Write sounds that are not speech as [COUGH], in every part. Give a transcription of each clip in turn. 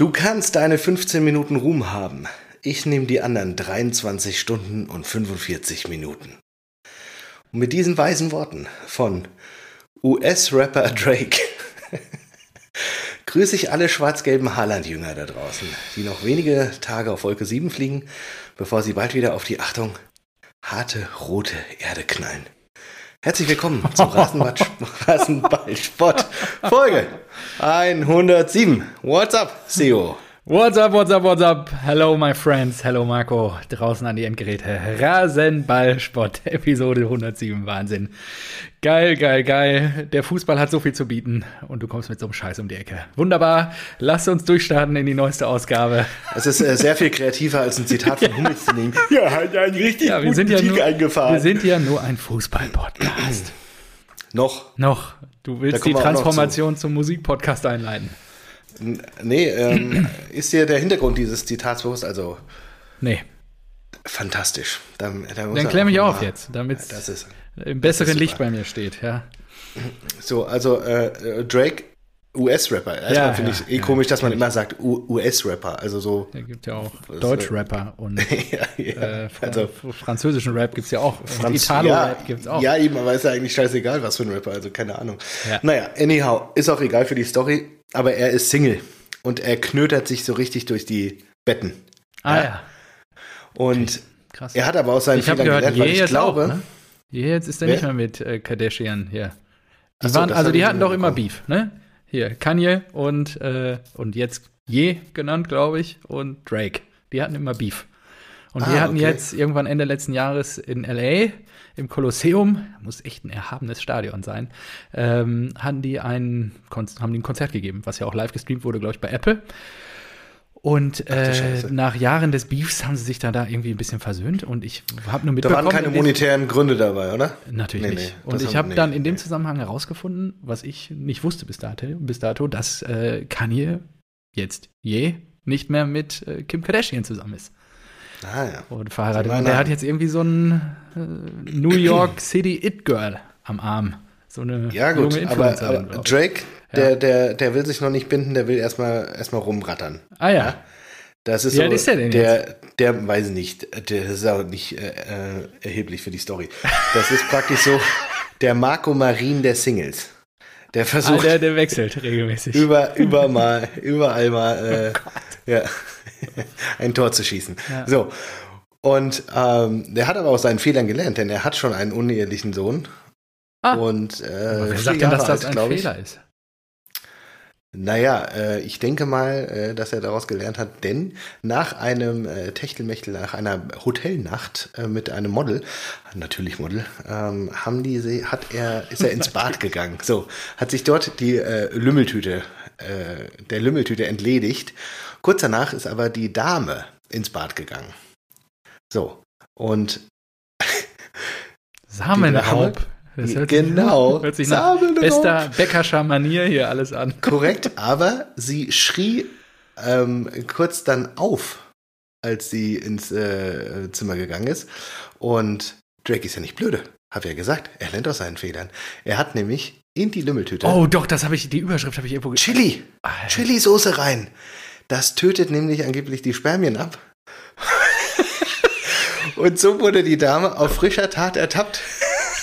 Du kannst deine 15 Minuten Ruhm haben. Ich nehme die anderen 23 Stunden und 45 Minuten. Und mit diesen weisen Worten von US-Rapper Drake [LAUGHS] grüße ich alle schwarz-gelben Haaland-Jünger da draußen, die noch wenige Tage auf Wolke 7 fliegen, bevor sie bald wieder auf die Achtung harte rote Erde knallen. Herzlich willkommen zum Rasenballsport Folge 107. What's up, CEO? What's up, what's up, what's up? Hello, my friends. Hello, Marco. Draußen an die Endgeräte. Rasenballsport, [LAUGHS] Episode 107. Wahnsinn. Geil, geil, geil. Der Fußball hat so viel zu bieten und du kommst mit so einem Scheiß um die Ecke. Wunderbar. Lass uns durchstarten in die neueste Ausgabe. Es ist äh, sehr viel kreativer als ein Zitat von [LAUGHS] Hummels zu nehmen. Ja, hat einen richtig ja, wir sind ja nur, eingefahren. Wir sind ja nur ein Fußball-Podcast. noch. Noch. Du willst die Transformation zum Musikpodcast einleiten. Nee, ähm, [CLEARS THROAT] ist dir der Hintergrund dieses Zitats bewusst? Also. Nee. Fantastisch. Dann, dann, dann klär mich auf jetzt, damit es im besseren Licht bei mir steht, ja. So, also äh, Drake, US-Rapper. Erstmal ja, finde ich eh ja, komisch, dass man immer sagt US-Rapper. Also so. Es gibt ja auch Deutsch-Rapper und [LAUGHS] äh, also, französischen Rap gibt es ja auch. Italo-Rap gibt es auch. Ja, eben, aber ist ja eigentlich scheißegal, was für ein Rapper, also keine Ahnung. Naja, anyhow, ist auch egal für die Story aber er ist Single und er knötert sich so richtig durch die Betten. Ah ja. ja. Und okay. er hat aber auch seinen ich Fehler gehört, gelernt, weil ich glaube. Auch, ne? Jetzt ist er nicht mehr mit äh, Kardashian hier. Die so, waren, also die hatten doch immer Beef, ne? Hier, Kanye und, äh, und jetzt Je genannt, glaube ich, und Drake. Die hatten immer Beef. Und ah, die hatten okay. jetzt irgendwann Ende letzten Jahres in LA im Kolosseum, muss echt ein erhabenes Stadion sein, ähm, haben, die ein, haben die ein Konzert gegeben, was ja auch live gestreamt wurde, glaube ich, bei Apple. Und äh, nach Jahren des Beefs haben sie sich da, da irgendwie ein bisschen versöhnt und ich habe nur mitbekommen. Da waren keine monetären Gründe dabei, oder? Natürlich nee, nicht. Nee, und ich habe nee, dann in dem Zusammenhang herausgefunden, was ich nicht wusste bis dato, bis dato dass äh, Kanye jetzt je nicht mehr mit äh, Kim Kardashian zusammen ist. Ah, ja. Und verheiratet. Und der hat jetzt irgendwie so ein äh, New York City It Girl am Arm. So eine ja, gut, junge aber, aber Drake, der, der, der will sich noch nicht binden, der will erstmal erstmal rumrattern. Ah ja. Das ist so, ist der, denn der, jetzt? der, weiß ich nicht, der ist auch nicht äh, äh, erheblich für die Story. Das ist praktisch so der Marco Marin der Singles. Der versucht. Ah, der, der wechselt regelmäßig. Über, über [LAUGHS] mal, überall mal, äh, oh ja. [LAUGHS] ein Tor zu schießen. Ja. So. Und ähm, der hat aber aus seinen Fehlern gelernt, denn er hat schon einen unehelichen Sohn. Ah. Und äh, wer sagt denn, dass das ein Fehler ich. ist? Naja, äh, ich denke mal, äh, dass er daraus gelernt hat, denn nach einem äh, Techtelmechtel, nach einer Hotelnacht äh, mit einem Model, natürlich Model, ähm, haben die, hat er, ist er ins [LAUGHS] Bad gegangen. So, hat sich dort die äh, Lümmeltüte, äh, der Lümmeltüte entledigt Kurz danach ist aber die Dame ins Bad gegangen. So. Und Samenraub. Das hört genau. Sich, [LAUGHS] hört sich nach bester Bäckerscher Manier hier alles an. Korrekt, [LAUGHS] aber sie schrie ähm, kurz dann auf, als sie ins äh, Zimmer gegangen ist. Und Drake ist ja nicht blöde, habe ja gesagt. Er lernt aus seinen Fehlern. Er hat nämlich in die Lümmeltüte. Oh, doch, das habe ich, die Überschrift habe ich irgendwo Chili. Chili-Soße rein. Das tötet nämlich angeblich die Spermien ab. [LAUGHS] Und so wurde die Dame auf frischer Tat ertappt.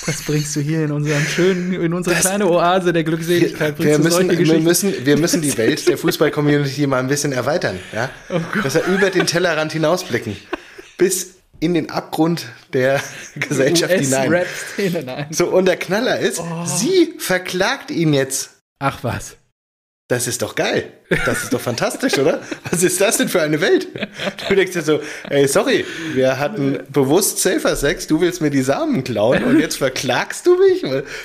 Das bringst du hier in unserem schönen, in unsere das, kleine Oase der Glückseligkeit. Wir, wir müssen, wir, müssen, wir müssen die Welt der Fußball-Community mal ein bisschen erweitern. Ja? Oh Dass wir über den Tellerrand hinausblicken. Bis in den Abgrund der Gesellschaft hinein. So, und der Knaller ist, oh. sie verklagt ihn jetzt. Ach was. Das ist doch geil. Das ist doch fantastisch, oder? Was ist das denn für eine Welt? Du denkst dir so, ey, sorry, wir hatten bewusst Safer Sex, du willst mir die Samen klauen und jetzt verklagst du mich?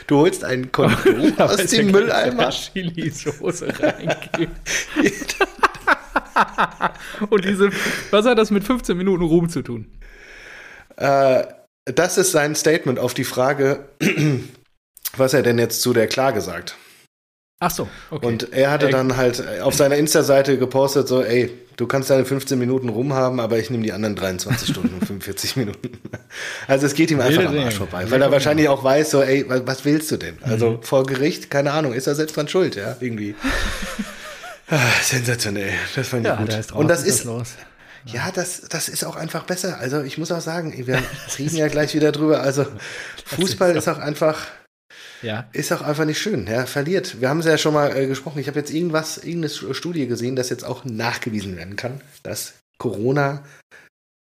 Du holst einen Kondom [LAUGHS] aus dem Mülleimer. Chili-Soße reingeben. und diese, was hat das mit 15 Minuten Ruhm zu tun? Äh, das ist sein Statement auf die Frage, [CLEARS THROAT] was er denn jetzt zu der Klage sagt. Ach so, okay. Und er hatte dann halt auf seiner Insta-Seite gepostet, so, ey, du kannst deine 15 Minuten rumhaben, aber ich nehme die anderen 23 Stunden und 45 [LAUGHS] Minuten. Also es geht ihm einfach am Arsch vorbei, weil er wahrscheinlich auch weiß, so, ey, was willst du denn? Also mhm. vor Gericht, keine Ahnung, ist er selbst dran schuld, ja, irgendwie. [LAUGHS] Ah, sensationell, das fand ich ja, gut. Da Und das ist, los. Ja, das, das ist auch einfach besser. Also ich muss auch sagen, wir [LAUGHS] reden ja gleich wieder drüber. Also Fußball ist auch einfach, ja. ist auch einfach nicht schön. Ja, verliert. Wir haben es ja schon mal äh, gesprochen. Ich habe jetzt irgendwas, irgendeine Studie gesehen, dass jetzt auch nachgewiesen werden kann, dass Corona,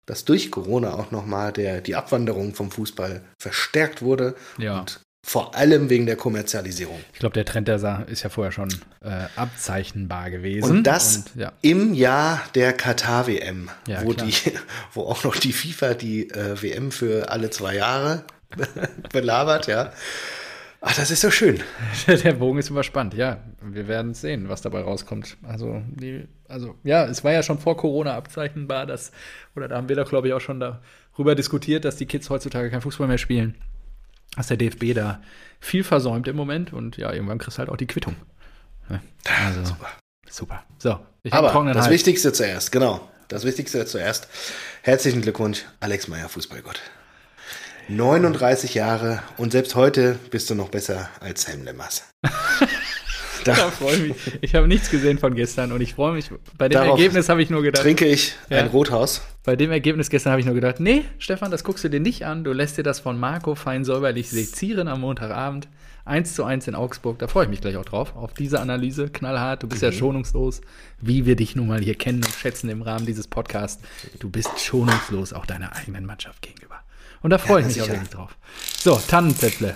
dass durch Corona auch nochmal die Abwanderung vom Fußball verstärkt wurde ja. und vor allem wegen der Kommerzialisierung. Ich glaube, der Trend, der ist ja vorher schon äh, abzeichnbar gewesen. Und das und, ja. im Jahr der Katar-WM, ja, wo, [LAUGHS] wo auch noch die FIFA die äh, WM für alle zwei Jahre [LAUGHS] belabert, ja. Ach, das ist so schön. [LAUGHS] Der Bogen ist überspannt, ja. Wir werden sehen, was dabei rauskommt. Also, die, also, ja, es war ja schon vor Corona abzeichnbar, dass, oder da haben wir doch, glaube ich, auch schon darüber diskutiert, dass die Kids heutzutage kein Fußball mehr spielen dass der DFB da viel versäumt im Moment und ja, irgendwann kriegst du halt auch die Quittung. Also, super. Super. So, ich Aber das Hals. Wichtigste zuerst, genau. Das Wichtigste zuerst. Herzlichen Glückwunsch, Alex Meyer, Fußballgott. 39 Jahre und selbst heute bist du noch besser als Sam Lemmers. [LAUGHS] Da ja, freue mich. Ich habe nichts gesehen von gestern und ich freue mich. Bei dem Darauf Ergebnis habe ich nur gedacht. Trinke ich ja, ein Rothaus. Bei dem Ergebnis gestern habe ich nur gedacht, nee, Stefan, das guckst du dir nicht an. Du lässt dir das von Marco fein säuberlich sezieren am Montagabend. 1 zu 1 in Augsburg. Da freue ich mich gleich auch drauf. Auf diese Analyse. Knallhart. Du bist mhm. ja schonungslos. Wie wir dich nun mal hier kennen und schätzen im Rahmen dieses Podcasts. Du bist schonungslos auch deiner eigenen Mannschaft gegenüber. Und da freue ja, ich mich auch wirklich drauf. So, Tannenzäpfle.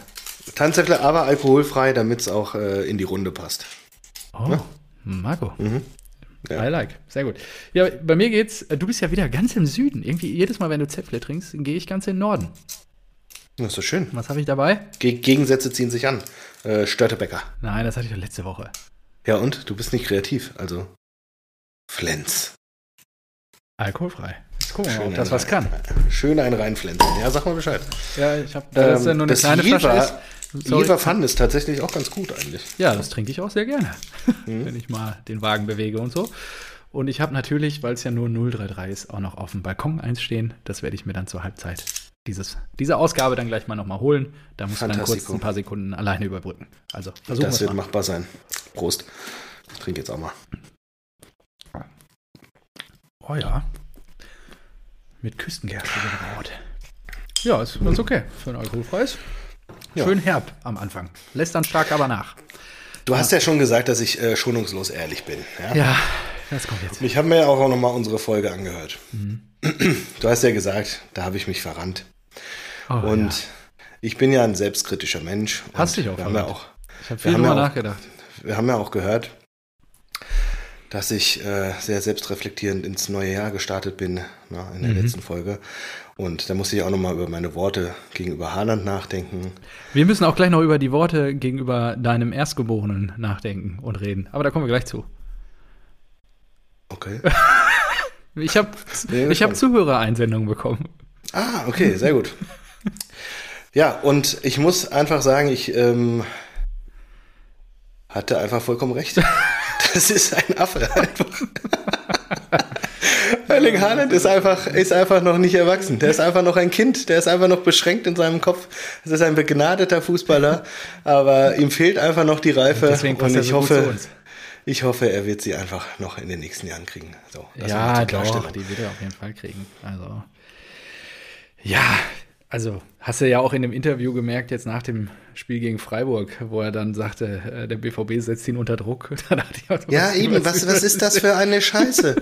Tannenzäpfle, aber alkoholfrei, damit es auch äh, in die Runde passt. Oh, ja? Marco. Mhm. Ja. I like. Sehr gut. Ja, bei mir geht's, äh, du bist ja wieder ganz im Süden. Irgendwie jedes Mal, wenn du Zäpfle trinkst, gehe ich ganz in den Norden. Das ist so schön. Was habe ich dabei? Ge Gegensätze ziehen sich an. Äh, Störtebäcker. Nein, das hatte ich doch letzte Woche. Ja, und? Du bist nicht kreativ, also. Flens. Alkoholfrei. Wir mal, das was kann. Schön ein reinflenzen. Ja, sag mal Bescheid. Ja, ich habe, da ähm, ist ja nur eine kleine Jever, Flasche ist. Jever Fun ist tatsächlich auch ganz gut eigentlich. Ja, das trinke ich auch sehr gerne, [LAUGHS] mhm. wenn ich mal den Wagen bewege und so. Und ich habe natürlich, weil es ja nur 033 ist, auch noch auf dem Balkon eins stehen. Das werde ich mir dann zur Halbzeit dieses, diese Ausgabe dann gleich mal nochmal holen. Da muss man dann kurz ein paar Sekunden alleine überbrücken. Also versuchen Das wird mal. machbar sein. Prost. Ich trinke jetzt auch mal. Oh ja. Mit Küstengerste gebraut. Ja, ist ganz okay für ein alkoholfreies. Schön herb am Anfang. Lässt dann stark aber nach. Du hast ja schon gesagt, dass ich äh, schonungslos ehrlich bin. Ja, ja das kommt jetzt. Ich habe mir ja auch noch mal unsere Folge angehört. Mhm. Du hast ja gesagt, da habe ich mich verrannt. Oh, und ja. ich bin ja ein selbstkritischer Mensch. Hast dich auch wir haben ja auch Ich habe viel drüber nachgedacht. Wir haben ja auch gehört, dass ich äh, sehr selbstreflektierend ins neue Jahr gestartet bin, na, in der mhm. letzten Folge. Und da musste ich auch nochmal über meine Worte gegenüber Haaland nachdenken. Wir müssen auch gleich noch über die Worte gegenüber deinem Erstgeborenen nachdenken und reden. Aber da kommen wir gleich zu. Okay. ich [LAUGHS] habe ich hab Zuhörereinsendungen bekommen. Ah, okay, sehr gut. ja, und ich muss einfach sagen, ich ähm, hatte einfach vollkommen recht. [LAUGHS] Das ist ein Affe einfach. Erling Haaland ist einfach, ist einfach noch nicht erwachsen. Der ist einfach noch ein Kind. Der ist einfach noch beschränkt in seinem Kopf. Es ist ein begnadeter Fußballer, aber ihm fehlt einfach noch die Reife. Deswegen und ich so hoffe, ich hoffe, er wird sie einfach noch in den nächsten Jahren kriegen. So, ja, doch, die wird er auf jeden Fall kriegen. Also, ja, also hast du ja auch in dem Interview gemerkt, jetzt nach dem Spiel gegen Freiburg, wo er dann sagte, äh, der BVB setzt ihn unter Druck. [LAUGHS] ja, eben, was, was ist das für eine Scheiße?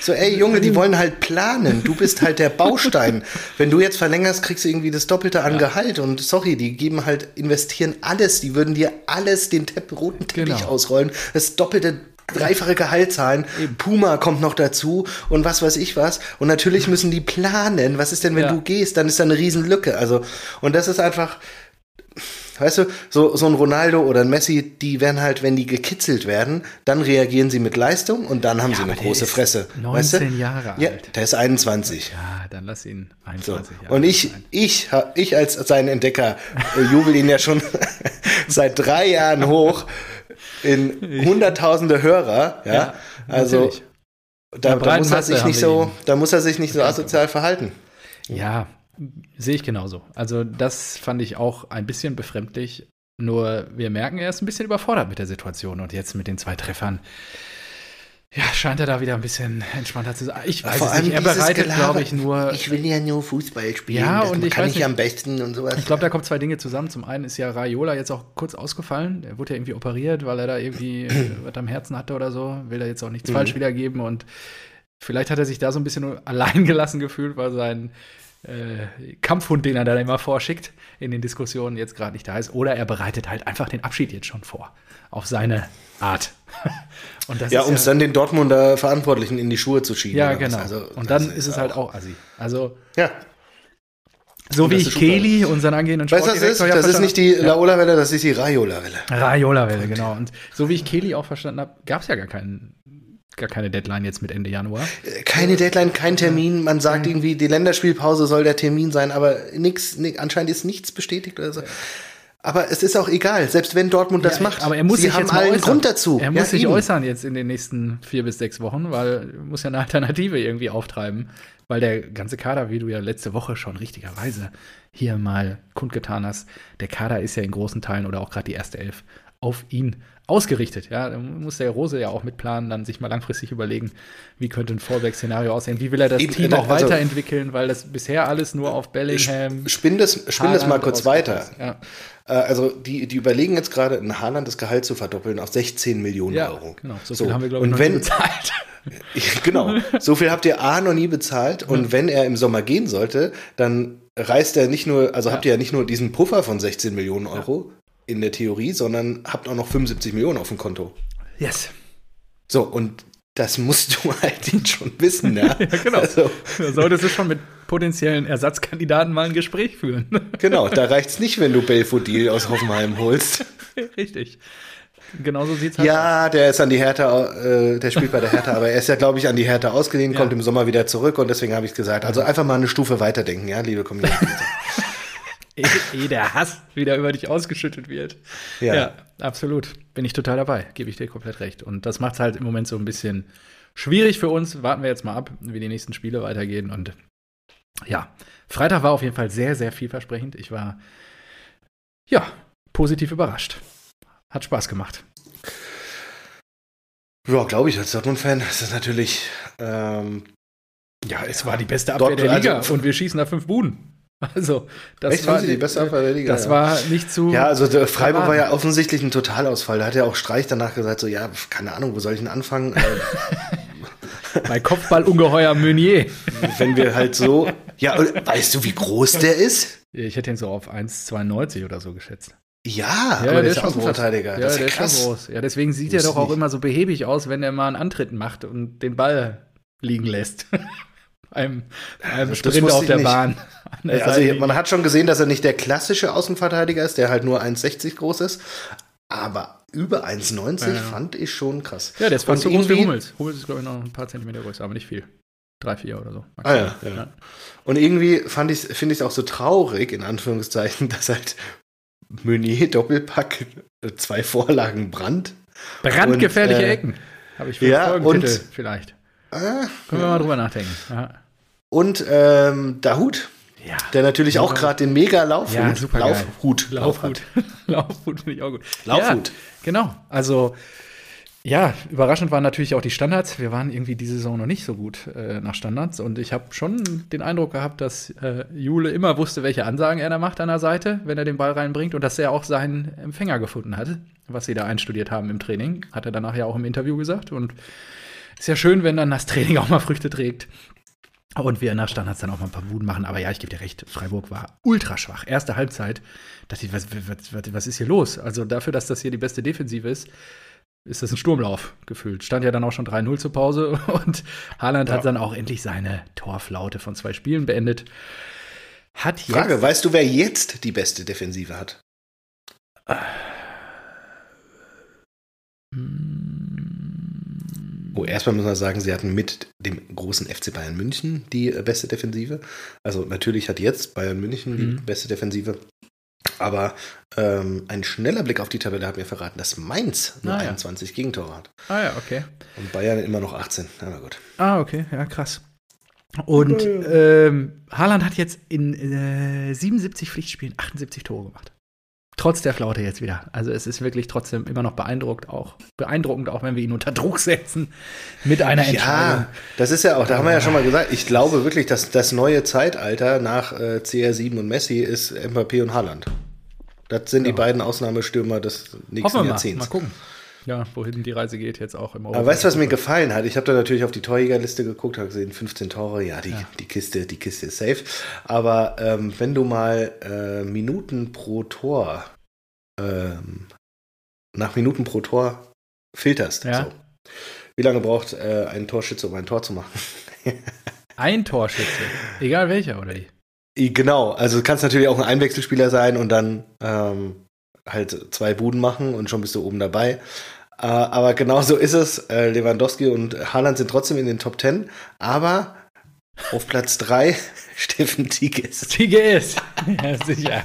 So, ey Junge, die wollen halt planen. Du bist halt der Baustein. Wenn du jetzt verlängerst, kriegst du irgendwie das Doppelte an ja. Gehalt. Und sorry, die geben halt, investieren alles. Die würden dir alles, den Tepp, roten Teppich genau. ausrollen. Das doppelte dreifache Gehalt zahlen. Puma kommt noch dazu und was weiß ich was. Und natürlich müssen die planen. Was ist denn, wenn ja. du gehst? Dann ist da eine Riesenlücke. Also, und das ist einfach, Weißt du, so, so ein Ronaldo oder ein Messi, die werden halt, wenn die gekitzelt werden, dann reagieren sie mit Leistung und dann haben ja, sie eine große Fresse. 19 weißt du? Jahre alt. Ja, der ist 21. Ja, dann lass ihn 21 so. Jahre Und ich, ich, ich als sein Entdecker äh, jubel ihn ja schon [LAUGHS] seit drei Jahren hoch in hunderttausende Hörer. Ja, ja also da, da muss er sich nicht so, da muss er sich nicht so asozial verhalten. Ja, Sehe ich genauso. Also das fand ich auch ein bisschen befremdlich. Nur wir merken, er ist ein bisschen überfordert mit der Situation und jetzt mit den zwei Treffern. Ja, scheint er da wieder ein bisschen entspannter zu sein. Ich weiß Vor es nicht. Er bereitet, glaube ich, nur. Ich will ja nur Fußball spielen. Ja, und ich kann ich am besten und sowas. Ich glaube, da kommen zwei Dinge zusammen. Zum einen ist ja Raiola jetzt auch kurz ausgefallen. Er wurde ja irgendwie operiert, weil er da irgendwie [CLEARS THROAT] was am Herzen hatte oder so. Will er jetzt auch nichts mhm. falsch wiedergeben. Und vielleicht hat er sich da so ein bisschen allein gelassen gefühlt, weil sein äh, Kampfhund, den er da immer vorschickt in den Diskussionen, jetzt gerade nicht da ist. Oder er bereitet halt einfach den Abschied jetzt schon vor. Auf seine Art. [LAUGHS] ja, um es ja, dann den Dortmunder Verantwortlichen in die Schuhe zu schieben. Ja, genau. Also, und dann ist, es halt auch assi. Also, ja. So wie ich Kelly, unseren angehenden Sportdirektor, weißt, das ist, das ist nicht die Laola-Welle, das ist die Raiola-Welle. Raiola-Welle, genau. Und so wie ich Kelly auch verstanden habe, gab es ja gar keinen gar keine Deadline jetzt mit Ende Januar. Keine Deadline, kein Termin. Man sagt irgendwie, die Länderspielpause soll der Termin sein, aber nix, nix anscheinend ist nichts bestätigt oder so. Aber es ist auch egal, selbst wenn Dortmund das macht. Aber er muss Sie sich haben jetzt allen Grund dazu. Er muss ja, sich eben. äußern jetzt in den nächsten vier bis sechs Wochen, weil er muss ja eine Alternative irgendwie auftreiben. Weil der ganze Kader, wie du ja letzte Woche schon richtigerweise hier mal kundgetan hast, der Kader ist ja in großen Teilen oder auch gerade die erste Elf auf ihn ausgerichtet. Ja, da muss der Rose ja auch mitplanen, dann sich mal langfristig überlegen, wie könnte ein Fallback-Szenario aussehen, wie will er das Eben, Team auch also, weiterentwickeln, weil das bisher alles nur auf Bellingham. Spinn das, spinn das mal kurz weiter. Ja. Äh, also die, die überlegen jetzt gerade, in Haaland das Gehalt zu verdoppeln auf 16 Millionen ja, Euro. Genau, so viel so. haben wir, glaube ich, noch wenn, nie bezahlt. [LAUGHS] genau, so viel habt ihr A noch nie bezahlt und ja. wenn er im Sommer gehen sollte, dann reißt er nicht nur, also ja. habt ihr ja nicht nur diesen Puffer von 16 Millionen Euro, in der Theorie, sondern habt auch noch 75 Millionen auf dem Konto. Yes. So, und das musst du [LAUGHS] halt schon wissen, ja. [LAUGHS] ja, genau. Also, da solltest du schon mit potenziellen Ersatzkandidaten mal ein Gespräch führen. [LAUGHS] genau, da reicht es nicht, wenn du Belfodil aus Hoffenheim holst. Richtig. Genauso sieht es halt Ja, aus. der ist an die Hertha, äh, der spielt bei der Hertha, aber er ist ja, glaube ich, an die Hertha ausgeliehen, ja. kommt im Sommer wieder zurück und deswegen habe ich es gesagt. Also einfach mal eine Stufe weiterdenken, ja, liebe Community. Ehe der Hass wieder über dich ausgeschüttet wird. Ja. ja, absolut. Bin ich total dabei. Gebe ich dir komplett recht. Und das macht es halt im Moment so ein bisschen schwierig für uns. Warten wir jetzt mal ab, wie die nächsten Spiele weitergehen. Und ja, Freitag war auf jeden Fall sehr, sehr vielversprechend. Ich war, ja, positiv überrascht. Hat Spaß gemacht. Ja, glaube ich, als Dortmund-Fan ist das natürlich. Ähm, ja, es war die beste Abwehr Dort, der Liga also, und wir schießen da fünf Buden. [LAUGHS] Also, das Echt, war die der Liga. Das ja. war nicht zu. Ja, also der Freiburg war ja offensichtlich ein Totalausfall. Da hat ja auch Streich danach gesagt, so, ja, keine Ahnung, wo soll ich denn anfangen? [LAUGHS] Bei Kopfballungeheuer Meunier. Wenn wir halt so. Ja, weißt du, wie groß der ist? Ich hätte ihn so auf 1,92 oder so geschätzt. Ja, ja aber der, ist Außenverteidiger. Ja, das ist ja der krass. ist schon groß. Ja, deswegen sieht er doch auch nicht. immer so behäbig aus, wenn er mal einen Antritt macht und den Ball liegen lässt [LAUGHS] einem, einem Sprint auf der Bahn. Der also man hat schon gesehen, dass er nicht der klassische Außenverteidiger ist, der halt nur 1,60 groß ist. Aber über 1,90 ja, ja. fand ich schon krass. Ja, der ist fast so groß wie Hummels. Hummels ist, glaube ich, noch ein paar Zentimeter größer, aber nicht viel. Drei, vier oder so. Ah, ja, ja. Und irgendwie fand ich, finde ich es auch so traurig, in Anführungszeichen, [LAUGHS] dass halt Meunier Doppelpack zwei Vorlagen Brand. Brandgefährliche und, äh, Ecken. Habe ich für ja, und, vielleicht. Äh, Können wir mal drüber nachdenken. Ja. Und ähm, Dahut, ja. der natürlich auch gerade den mega Laufhut, ja, super Laufhut, Laufhut, [LAUGHS] Laufhut finde ich auch gut. Laufhut. Ja, genau. Also ja, überraschend waren natürlich auch die Standards. Wir waren irgendwie diese Saison noch nicht so gut äh, nach Standards und ich habe schon den Eindruck gehabt, dass äh, Jule immer wusste, welche Ansagen er da macht an der Seite, wenn er den Ball reinbringt und dass er auch seinen Empfänger gefunden hat, was sie da einstudiert haben im Training. Hat er danach ja auch im Interview gesagt und ist ja schön, wenn dann das Training [LAUGHS] auch mal Früchte trägt. Und wir nach Standards dann auch mal ein paar Buden machen. Aber ja, ich gebe dir recht, Freiburg war ultra schwach. Erste Halbzeit, dachte ich, was, was, was ist hier los? Also dafür, dass das hier die beste Defensive ist, ist das ein Sturmlauf gefühlt. Stand ja dann auch schon 3-0 zur Pause [LAUGHS] und Haaland ja. hat dann auch endlich seine Torflaute von zwei Spielen beendet. Hat jetzt Frage, weißt du, wer jetzt die beste Defensive hat? Oh, erstmal muss man sagen, sie hatten mit dem großen FC Bayern München die äh, beste Defensive. Also natürlich hat jetzt Bayern München die mhm. beste Defensive. Aber ähm, ein schneller Blick auf die Tabelle hat mir verraten, dass Mainz nur ah, 21 ja. Gegentore hat. Ah ja, okay. Und Bayern immer noch 18. Aber gut. Ah, okay, ja, krass. Und ähm, Haaland hat jetzt in äh, 77 Pflichtspielen 78 Tore gemacht. Trotz der Flaute jetzt wieder. Also es ist wirklich trotzdem immer noch beeindruckt, auch beeindruckend, auch wenn wir ihn unter Druck setzen [LAUGHS] mit einer Entscheidung. Ja, das ist ja auch, da haben wir ja schon mal gesagt, ich glaube wirklich, dass das neue Zeitalter nach äh, CR7 und Messi ist Mbappé und Haaland. Das sind ja. die beiden Ausnahmestürmer des nächsten Jahrzehnts. Mal, mal gucken ja, wohin die Reise geht, jetzt auch im Europa. Aber weißt du, was mir gefallen hat? Ich habe da natürlich auf die Torjägerliste geguckt, habe gesehen, 15 Tore, ja, die, ja. die, Kiste, die Kiste ist safe. Aber ähm, wenn du mal äh, Minuten pro Tor, ähm, nach Minuten pro Tor filterst, ja. so. wie lange braucht äh, ein Torschütze, um ein Tor zu machen? [LAUGHS] ein Torschütze, egal welcher, oder wie? Genau, also du kannst natürlich auch ein Einwechselspieler sein und dann ähm, halt zwei Buden machen und schon bist du oben dabei. Äh, aber genau so ist es. Äh, Lewandowski und Haaland sind trotzdem in den Top Ten, aber auf Platz 3 [LAUGHS] Steffen Tigges. Tigges, [LAUGHS] ja sicher.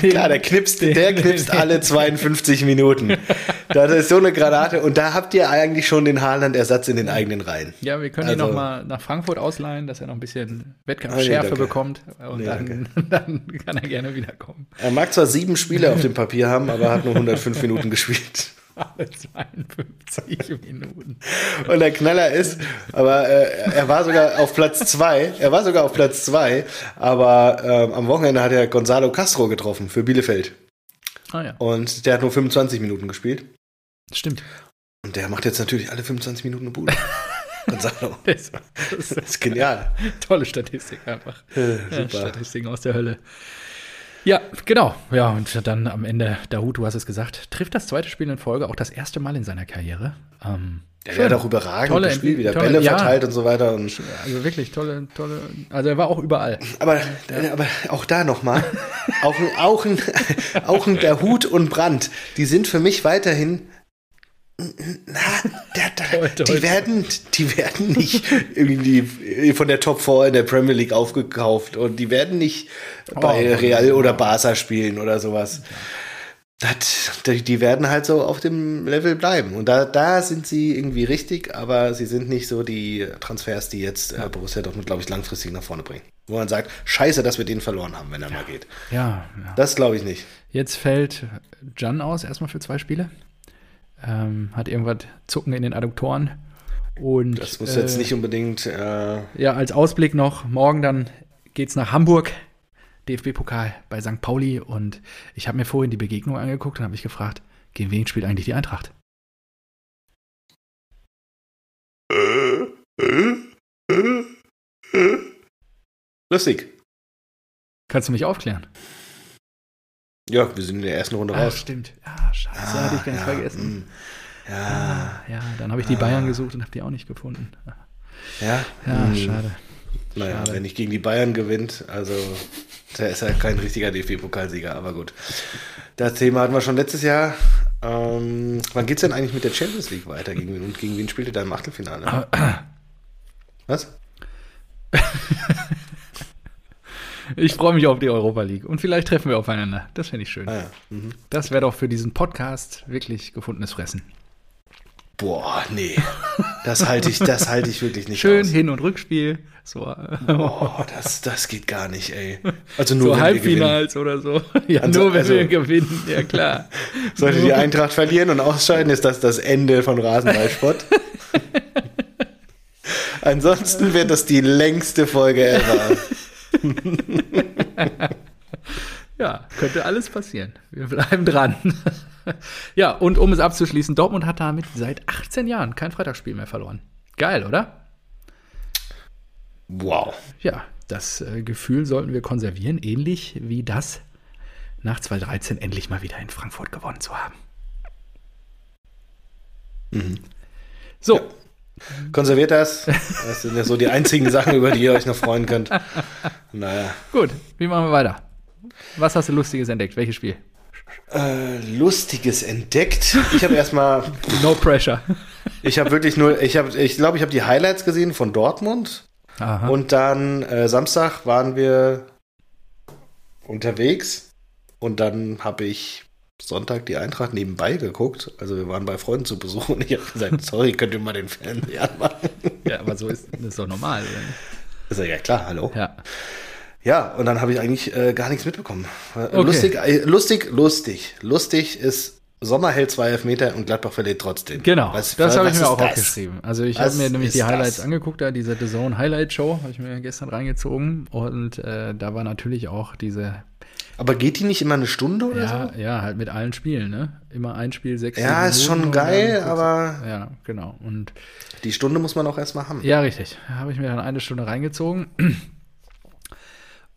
Klar, der knipst, der knipst alle 52 Minuten. Das ist so eine Granate. Und da habt ihr eigentlich schon den Haaland-Ersatz in den eigenen Reihen. Ja, wir können also, ihn nochmal nach Frankfurt ausleihen, dass er noch ein bisschen Wettkampfschärfe nee, bekommt. Und nee, dann, [LAUGHS] dann, kann er gerne wiederkommen. Er mag zwar sieben Spiele auf dem Papier haben, aber hat nur 105 Minuten gespielt. Alle 52 Minuten. Und der Knaller ist, aber äh, er war sogar auf Platz zwei. Er war sogar auf Platz zwei, aber äh, am Wochenende hat er Gonzalo Castro getroffen für Bielefeld. Ah ja. Und der hat nur 25 Minuten gespielt. Stimmt. Und der macht jetzt natürlich alle 25 Minuten eine Bude. [LAUGHS] Gonzalo. Das, das, das, ist genial. Tolle Statistik einfach. Äh, ja, Statistiken aus der Hölle. Ja, genau. Ja, und dann am Ende, Dahut, du hast es gesagt, trifft das zweite Spiel in Folge auch das erste Mal in seiner Karriere. Ähm, der hat auch überragend tolle, gespielt, wieder tolle, Bälle ja, verteilt und so weiter. Und also wirklich tolle, tolle. Also er war auch überall. Aber, aber auch da nochmal, [LAUGHS] auch, auch, ein, auch ein der Hut und Brand, die sind für mich weiterhin na, der, der, [LAUGHS] toll, die, werden, die werden nicht irgendwie von der Top 4 in der Premier League aufgekauft und die werden nicht oh, bei Real oder Barca spielen oder sowas. Das, die werden halt so auf dem Level bleiben. Und da, da sind sie irgendwie richtig, aber sie sind nicht so die Transfers, die jetzt äh, Borussia Dortmund, glaube ich, langfristig nach vorne bringen. Wo man sagt, scheiße, dass wir den verloren haben, wenn er ja. mal geht. Ja. ja. Das glaube ich nicht. Jetzt fällt Jan aus, erstmal für zwei Spiele ähm, hat irgendwas Zucken in den Adduktoren. Und, das muss äh, jetzt nicht unbedingt. Äh ja, als Ausblick noch, morgen dann geht es nach Hamburg, DFB-Pokal bei St. Pauli. Und ich habe mir vorhin die Begegnung angeguckt und habe mich gefragt, gegen wen spielt eigentlich die Eintracht? Lustig. Kannst du mich aufklären? Ja, wir sind in der ersten Runde ah, raus. Stimmt. Ja, scheiße, ah, hatte ich ganz ja, vergessen. Mh. Ja. Ah, ja, dann habe ich die ah. Bayern gesucht und habe die auch nicht gefunden. Ja. Ja, mh. Hm. schade. Naja, schade. wenn ich gegen die Bayern gewinnt, also der ist halt kein richtiger DFB-Pokalsieger, aber gut. Das Thema hatten wir schon letztes Jahr. Ähm, wann es denn eigentlich mit der Champions League weiter? Gegen, und gegen wen spielt ihr da im Achtelfinale? Was? [LAUGHS] Ich freue mich auf die Europa League. Und vielleicht treffen wir aufeinander. Das fände ich schön. Ah, ja. mhm. Das wäre doch für diesen Podcast wirklich gefundenes Fressen. Boah, nee. Das halte ich, das halte ich wirklich nicht Schön aus. Hin- und Rückspiel. So. Boah, das, das geht gar nicht, ey. Also nur so Halbfinals oder so. [LAUGHS] Ja, also, nur wenn also, wir gewinnen, ja klar. [LAUGHS] Sollte die Eintracht verlieren und ausscheiden, ist das das Ende von Rasenballsport. [LAUGHS] Ansonsten wird das die längste Folge ever. [LAUGHS] ja, könnte alles passieren. Wir bleiben dran. [LAUGHS] ja, und um es abzuschließen, Dortmund hat damit seit 18 Jahren kein Freitagsspiel mehr verloren. Geil, oder? Wow. Ja, das äh, Gefühl sollten wir konservieren, ähnlich wie das nach 2013 endlich mal wieder in Frankfurt gewonnen zu haben. Mhm. So, ja. Konserviert das. Das sind ja so die einzigen Sachen, über die ihr euch noch freuen könnt. Naja. Gut, wie machen wir weiter? Was hast du Lustiges entdeckt? Welches Spiel? Äh, Lustiges entdeckt. Ich habe erstmal. [LAUGHS] No pressure. Ich habe wirklich nur, ich habe, ich glaube, ich habe die Highlights gesehen von Dortmund. Aha. Und dann äh, Samstag waren wir unterwegs und dann habe ich Sonntag die Eintracht nebenbei geguckt. Also wir waren bei Freunden zu Besuch und ich habe gesagt, [LAUGHS] sorry, könnt ihr mal den Fernseher anmachen? Ja, aber so ist das ist doch normal. Ist ja, ja klar, hallo. Ja. Ja, und dann habe ich eigentlich äh, gar nichts mitbekommen. Okay. Lustig, äh, lustig, lustig. Lustig ist Sommer hält zwei Elfmeter und Gladbach verliert trotzdem. Genau, was, das habe ich mir auch das? aufgeschrieben. Also ich habe mir nämlich die Highlights das? angeguckt, da diese The Zone Highlight Show, habe ich mir gestern reingezogen und äh, da war natürlich auch diese aber geht die nicht immer eine Stunde oder ja, so? Ja, halt mit allen Spielen, ne? Immer ein Spiel, sechs Ja, Minuten ist schon geil, aber. Ja, genau. Und die Stunde muss man auch erstmal haben. Ja, richtig. Da habe ich mir dann eine Stunde reingezogen.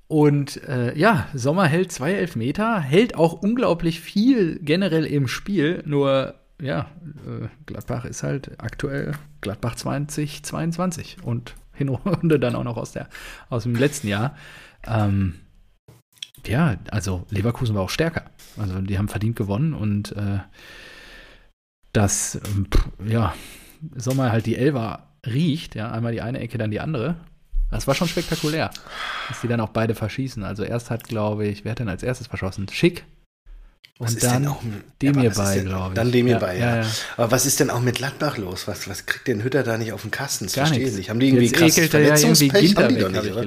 Und äh, ja, Sommer hält zwei Elfmeter, hält auch unglaublich viel generell im Spiel. Nur, ja, äh, Gladbach ist halt aktuell Gladbach 2022 und Hinrunde dann auch noch aus, der, aus dem letzten Jahr. Ähm, ja, also Leverkusen war auch stärker. Also die haben verdient gewonnen und äh, das, ja, Sommer halt die Elva riecht, ja, einmal die eine Ecke, dann die andere. Das war schon spektakulär, dass die dann auch beide verschießen. Also erst hat, glaube ich, wer hat denn als erstes verschossen? Schick. Was und dann Demir bei, glaube ich. Dann Demir ja, bei, ja. ja. Aber was ist denn auch mit Gladbach los? Was, was kriegt denn Hütter da nicht auf den Kasten? Das Gar verstehe ich nicht. Haben die irgendwie jetzt krasses Verletzungspech? Ja haben die doch nicht, oder?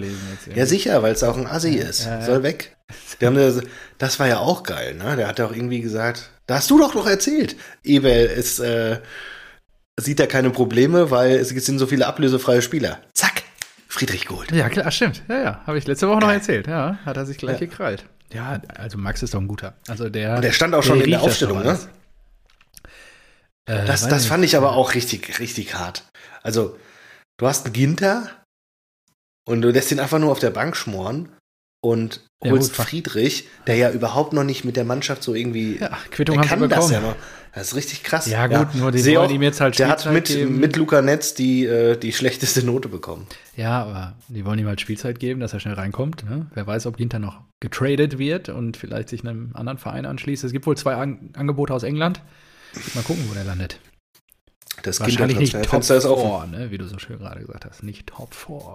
Ja, sicher, weil es auch ein Assi ist. Soll weg. Das, das war ja auch geil, ne? Der hat ja auch irgendwie gesagt, da hast du doch noch erzählt. Ebel ist, äh, sieht da keine Probleme, weil es sind so viele ablösefreie Spieler. Zack, Friedrich geholt. Ja, klar, stimmt. Ja, ja, habe ich letzte Woche noch erzählt. Ja, hat er sich gleich ja. gekrallt. Ja, also Max ist doch ein guter. Also der. Und der stand auch schon in der Aufstellung, ne? Äh, das das fand ich aber auch richtig, richtig hart. Also, du hast einen Ginter und du lässt ihn einfach nur auf der Bank schmoren und holst ja, Friedrich, der ja überhaupt noch nicht mit der Mannschaft so irgendwie. Ja, Quittung haben kann das ja noch. Das ist richtig krass. Ja, gut, ja. nur die wollen ihm jetzt halt Der hat mit, geben. mit Luca Netz die, äh, die schlechteste Note bekommen. Ja, aber die wollen ihm halt Spielzeit geben, dass er schnell reinkommt. Ne? Wer weiß, ob Ginter noch getradet wird und vielleicht sich einem anderen Verein anschließt. Es gibt wohl zwei An Angebote aus England. Mal gucken, wo der landet. Das Wahrscheinlich nicht Top 4, ne? wie du so schön gerade gesagt hast. Nicht Top 4.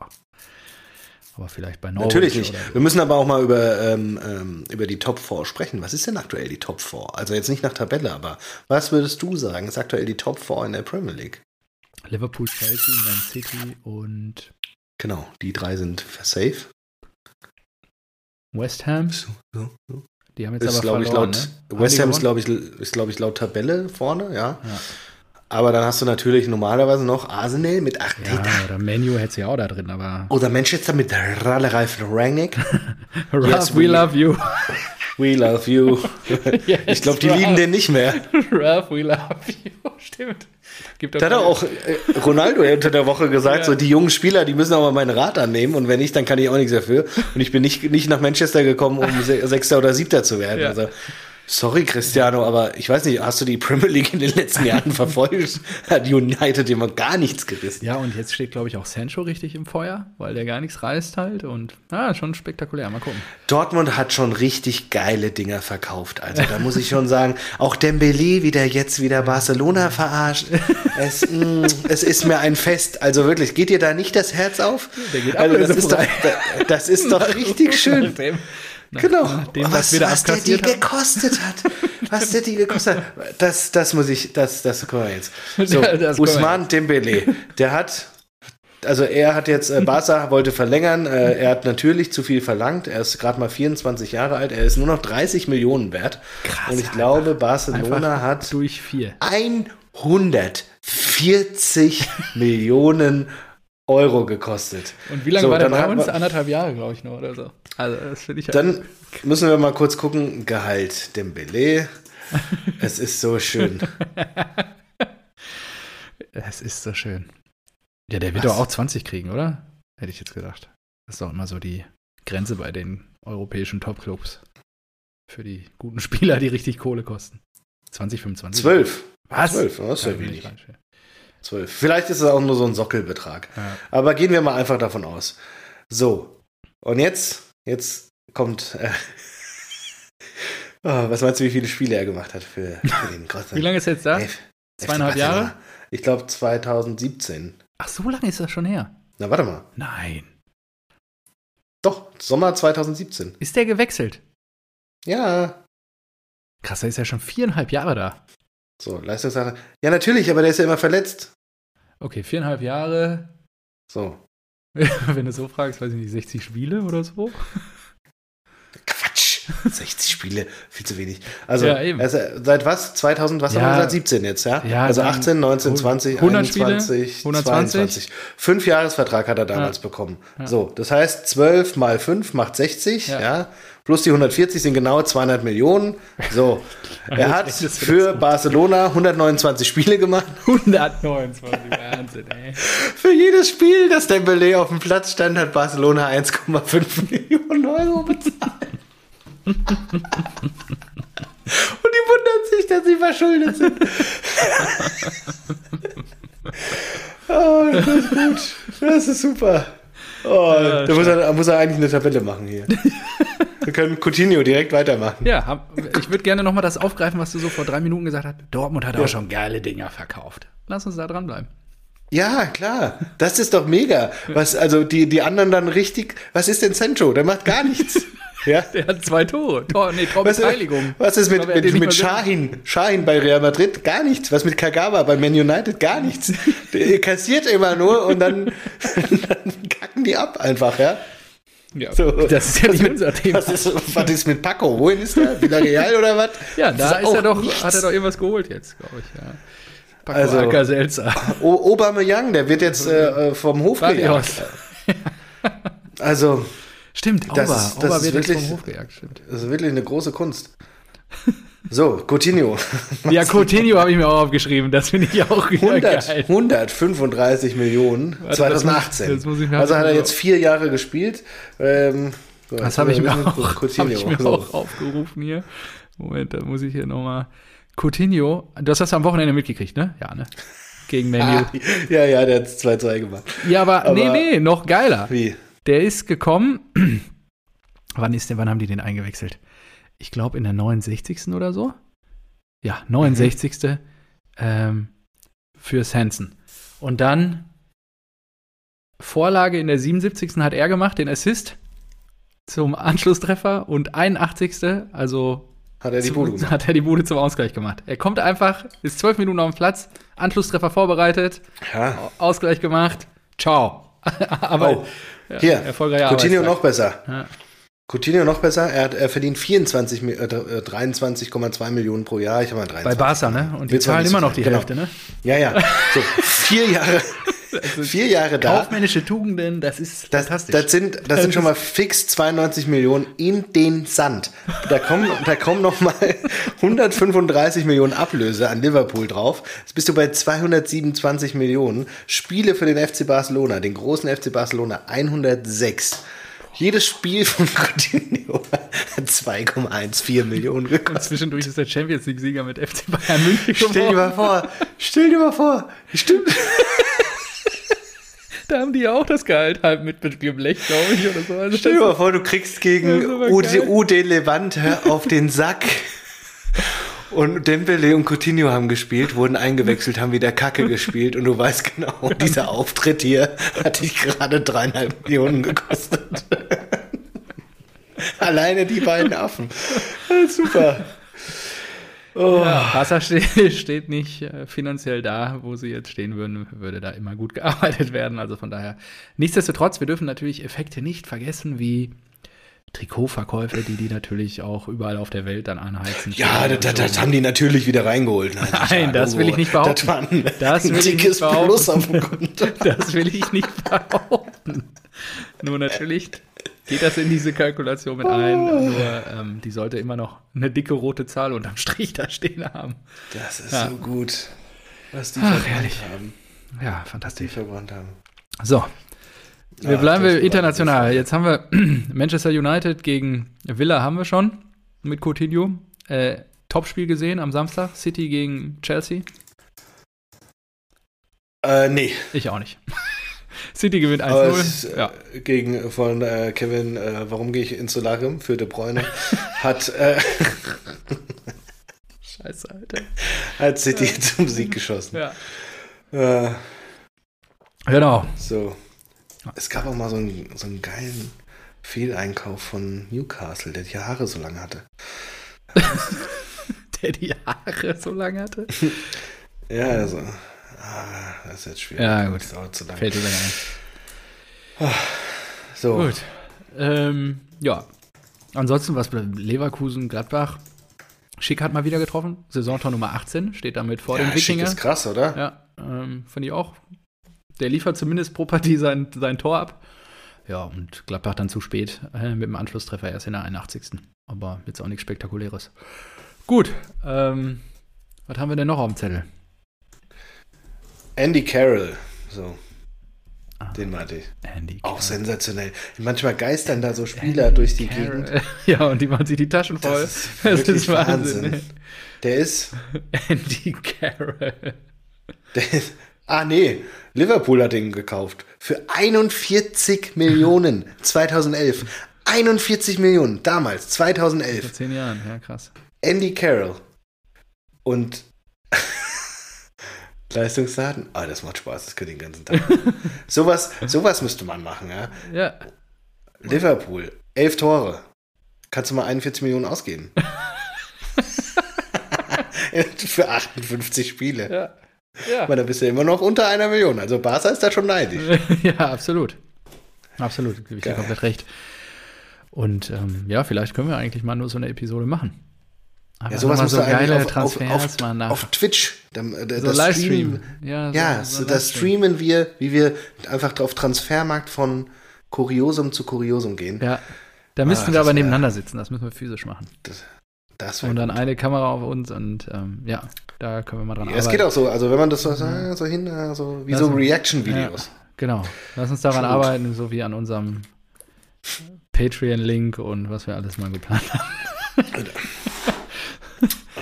Aber vielleicht bei Norwich Natürlich nicht. So. Wir müssen aber auch mal über, ähm, ähm, über die Top 4 sprechen. Was ist denn aktuell die Top 4? Also jetzt nicht nach Tabelle, aber was würdest du sagen, ist aktuell die Top 4 in der Premier League? Liverpool, Chelsea, Man City und. Genau, die drei sind safe. West Ham. So, so. Die haben jetzt ist, aber verloren, ich, laut, ne? West Ham ist, glaube ich, ist, glaube ich, laut Tabelle vorne, ja. ja. Aber dann hast du natürlich normalerweise noch Arsenal mit Arteta. Ja, oder Menu hätte sie auch da drin, aber. Oder Manchester mit Ralle Ralf Rangnick. [LAUGHS] Ralf, yes, we, we, love you. [LAUGHS] We love you. [LAUGHS] yes, ich glaube, die Ralph. lieben den nicht mehr. Ralph, we love you. Stimmt. Gibt da hat auch äh, Ronaldo unter der Woche gesagt, ja. so die jungen Spieler, die müssen mal meinen Rat annehmen und wenn nicht, dann kann ich auch nichts dafür. Und ich bin nicht, nicht nach Manchester gekommen, um Sechster oder Siebter zu werden. Ja. Also, Sorry, Cristiano, aber ich weiß nicht, hast du die Premier League in den letzten Jahren verfolgt? [LAUGHS] Hat United immer gar nichts gerissen. Ja, und jetzt steht, glaube ich, auch Sancho richtig im Feuer, weil der gar nichts reißt halt. Und ja, schon spektakulär. Mal gucken. Dortmund hat schon richtig geile Dinger verkauft. Also da muss ich schon sagen, auch Dembele, wie der jetzt wieder Barcelona verarscht. Es, mh, mm, es ist mir ein Fest. Also wirklich, geht dir da nicht das Herz auf? Der geht also das, ist [LAUGHS] doch, das ist doch richtig schön. Nach, genau. Nach dem, was, was, was der die hat. gekostet hat. [LAUGHS] Was der die gekostet hat. Das, das muss ich, das, das kommen wir jetzt. So, ja, Usman Dembele, der hat, also er hat jetzt, äh, Barca [LAUGHS] wollte verlängern, äh, er hat natürlich zu viel verlangt, er ist gerade mal 24 Jahre alt, er ist nur noch 30 Millionen wert. Krass, Und ich glaube, Barcelona hat durch vier. 140 [LAUGHS] Millionen Euro gekostet. Und wie lange so, war der bei uns? Anderthalb Jahre, glaube ich, nur oder so. Also, das finde ich halt Dann müssen wir mal kurz gucken. Gehalt Dembele. [LAUGHS] es ist so schön. es ist so schön. Ja, der wird Was? doch auch 20 kriegen, oder? Hätte ich jetzt gedacht. Das ist doch immer so die Grenze bei den europäischen Topclubs. Für die guten [LAUGHS] Spieler, die richtig Kohle kosten. 20, 25. 12. Was? 12, das ist ja, ja wenig. 12. Vielleicht ist es auch nur so ein Sockelbetrag. Ja. Aber gehen wir mal einfach davon aus. So. Und jetzt Jetzt kommt. Äh, [LAUGHS] oh, was meinst du, wie viele Spiele er gemacht hat für, für den Großen? wie lange ist er jetzt da? F Zweieinhalb Jahre? Ich glaube 2017. Ach, so lange ist das schon her. Na, warte mal. Nein. Doch, Sommer 2017. Ist der gewechselt? Ja. Krass, er ist ja schon viereinhalb Jahre da. So, Leistungssache. Ja, natürlich, aber der ist ja immer verletzt. Okay, viereinhalb Jahre. So. [LAUGHS] Wenn du so fragst, weiß ich nicht, 60 Spiele oder so? Quatsch! 60 Spiele, viel zu wenig. Also, ja, also seit was? 2000, was ja. haben wir seit 17 jetzt, ja? ja also 18, 19, 20, 100 21, Spiele, 120. 22. Fünf Jahresvertrag hat er damals bekommen. So, das heißt, 12 mal 5 macht 60, ja. Plus die 140 sind genau 200 Millionen. So, [LAUGHS] er hat für Barcelona 129 Spiele gemacht. [LAUGHS] 129, Wahnsinn, ey. Für jedes Spiel, das Dembele auf dem Platz stand, hat Barcelona 1,5 [LAUGHS] Millionen Euro bezahlt. Und die wundern sich, dass sie verschuldet sind. oh, das ist gut. Das ist super. Oh, da muss er, muss er eigentlich eine Tabelle machen hier. [LAUGHS] Wir können Coutinho direkt weitermachen. Ja, ich würde gerne nochmal das aufgreifen, was du so vor drei Minuten gesagt hast. Dortmund hat ja. auch schon geile Dinger verkauft. Lass uns da dranbleiben. Ja, klar. Das ist doch mega. Was, also die, die anderen dann richtig. Was ist denn Sancho? Der macht gar nichts. [LAUGHS] Ja? [LAUGHS] Der hat zwei Tore. Tor, nee, Torbeteiligung. Was, ist mit, glaube, mit, mit Shahin? Shahin bei Real Madrid? Gar nichts. Was mit Kagawa bei Man United? Gar nichts. Der [LAUGHS] kassiert immer nur und dann, [LAUGHS] dann kacken die ab einfach, ja. Ja, so, das ist ja nicht unser Thema. Was ist, was ist mit Paco? Wohin ist der? Villarreal oder was? Ja, da ist, ist er doch, nichts. hat er doch irgendwas geholt jetzt, glaube ich. Ja. Paco also, Alcacelsa. Aubameyang, der wird jetzt äh, vom Hof gejagt. Also, Stimmt, Auber. Das, das Auber wird wirklich, vom Hof gejagt, stimmt. Das ist wirklich eine große Kunst. So, Coutinho. [LAUGHS] ja, Coutinho habe ich mir auch aufgeschrieben. Das finde ich auch 100, geil. 135 Millionen Warte, 2018. Das muss, das muss also hat er jetzt vier Jahre gespielt. Ähm, das habe ich, mir auch, hab ich mir so. auch aufgerufen hier. Moment, da muss ich hier nochmal. Coutinho, das hast du am Wochenende mitgekriegt, ne? Ja, ne? Gegen Menu. Ah, ja, ja, der hat 2-2 gemacht. Ja, aber, aber nee, nee, noch geiler. Wie? Der ist gekommen. [CLEARS THROAT] wann ist denn, wann haben die den eingewechselt? Ich glaube in der 69. oder so. Ja, 69. Mhm. Ähm, für Hansen. Und dann Vorlage in der 77. hat er gemacht, den Assist zum Anschlusstreffer und 81. also hat er die Bude gemacht. Hat er die Bude zum Ausgleich gemacht. Er kommt einfach, ist zwölf Minuten auf dem Platz, Anschlusstreffer vorbereitet, ja. Ausgleich gemacht, ciao. [LAUGHS] Aber oh. Ja, Hier, Coutinho noch besser. Ja. Coutinho noch besser. Er, hat, er verdient 24, äh, 23,2 Millionen pro Jahr. Ich habe mal 23. Bei Barca, ne? Und die zahlen immer noch die genau. Hälfte, ne? Ja, ja. [LAUGHS] So, vier Jahre. Also vier Jahre da. Kaufmännische Tugenden, das ist das, fantastisch. Das sind, das sind schon mal fix 92 Millionen in den Sand. Da kommen, da kommen noch mal 135 Millionen Ablöse an Liverpool drauf. Jetzt bist du bei 227 Millionen. Spiele für den FC Barcelona, den großen FC Barcelona 106. Jedes Spiel von Coutinho hat 2,14 Millionen gekostet. Und zwischendurch ist der Champions League-Sieger mit FC Bayern München Stell dir mal vor, stell dir mal vor, stimmt. Da haben die ja auch das Gehalt halb mit Blech, glaube ich, oder so. Also Stell dir mal vor, du kriegst gegen UD, UD Levante auf den Sack. Und Dembele und Coutinho haben gespielt, wurden eingewechselt, haben wieder Kacke gespielt und du weißt genau, dieser Auftritt hier hat dich gerade dreieinhalb Millionen gekostet. [LAUGHS] Alleine die beiden Affen. [LAUGHS] super. Oh. Ja, Wasser steht, [LAUGHS] steht nicht äh, finanziell da, wo sie jetzt stehen würden, würde da immer gut [LAUGHS] gearbeitet werden. Also von daher. Nichtsdestotrotz, wir dürfen natürlich Effekte nicht vergessen, wie Trikotverkäufe, die die natürlich auch überall auf der Welt dann anheizen. Ja, das, das, das haben die natürlich wieder reingeholt. [LAUGHS] Nein, Nein das will ich nicht behaupten. Das war ein, das will ich nicht behaupten. Plus auf dem Konto. Das will ich nicht behaupten. Nur natürlich geht das in diese Kalkulation mit ein. Oh. Nur ähm, die sollte immer noch eine dicke rote Zahl unterm Strich da stehen haben. Das ist ja. so gut, was die Ach, verbrannt haben. Ja, fantastisch. Die verbrannt haben. So. Wir Ach, bleiben wir international. Jetzt haben wir [CLEARS THROAT] Manchester United gegen Villa haben wir schon mit Coutinho. Äh, Topspiel gesehen am Samstag. City gegen Chelsea. Äh, nee. Ich auch nicht. City gewinnt 1-0. Ja. Gegen von äh, Kevin, äh, warum gehe ich ins Solarium für De Bruyne, [LAUGHS] hat äh, [LAUGHS] Scheiße, Alter. Hat City ja. zum Sieg geschossen. Ja. Äh, genau. So. Es gab auch mal so einen, so einen geilen Fehleinkauf von Newcastle, der die Haare so lang hatte. [LAUGHS] der die Haare so lang hatte? ja, also. Ah, das ist jetzt schwierig. Ja, gut. Das dauert zu lange. Fällt dir ein. So. Gut. Ähm, ja. Ansonsten, was Leverkusen, Gladbach. Schick hat mal wieder getroffen. Saisontor Nummer 18, steht damit vor ja, dem Wikinger. Schick ist krass, oder? Ja, ähm, finde ich auch. Der liefert zumindest pro Partie sein, sein Tor ab. Ja, und Gladbach dann zu spät äh, mit dem Anschlusstreffer erst in der 81. Aber jetzt auch nichts Spektakuläres. Gut, ähm, was haben wir denn noch auf dem Zettel? Andy Carroll, so. Ah, den meinte ich. Andy Auch sensationell. Manchmal geistern da so Spieler Andy durch die Carroll. Gegend. [LAUGHS] Ja, und die machen sich die Taschen voll. [LAUGHS] Das ist, das ist Wahnsinn. Wahnsinn. Der ist. [LAUGHS] Andy Carroll. Der ist. Ah, nee. Liverpool hat den gekauft. Für 41 Millionen 2011. 41 Millionen damals, 2011. Vor zehn Jahren, ja, krass. Andy Carroll. Und Leistungsdaten? Ah, das macht Spaß, das könnte den ganzen Tag. [LAUGHS] sowas, sowas müsste man machen, ja. Ja. Liverpool, elf Tore. Kannst du mal 41 Millionen ausgeben? [LAUGHS] Für 58 Spiele. Ja. Ja. Aber da bist du immer noch unter einer Million. Also Barca ist da schon neidisch. [LAUGHS] ja, absolut. Absolut, gebe ich dir komplett recht. Und ähm, ja, vielleicht können wir eigentlich mal nur so eine Episode machen. Aber ja, sowas so geile auf, Transfers auf, auf. Auf Twitch. Da, da, so Livestream. Ja, so, ja so, so da streamen wir, wie wir einfach auf Transfermarkt von Kuriosum zu Kuriosum gehen. Ja. Da müssten ah, wir aber nebeneinander sitzen, das müssen wir physisch machen. Das, das und dann gut. eine Kamera auf uns und ähm, ja, da können wir mal dran ja, arbeiten. Es geht auch so, also wenn man das so, ja. so hin, so wie Lass so Reaction-Videos. Ja, genau. Lass uns daran Schuld. arbeiten, so wie an unserem Patreon-Link und was wir alles mal geplant haben. [LAUGHS]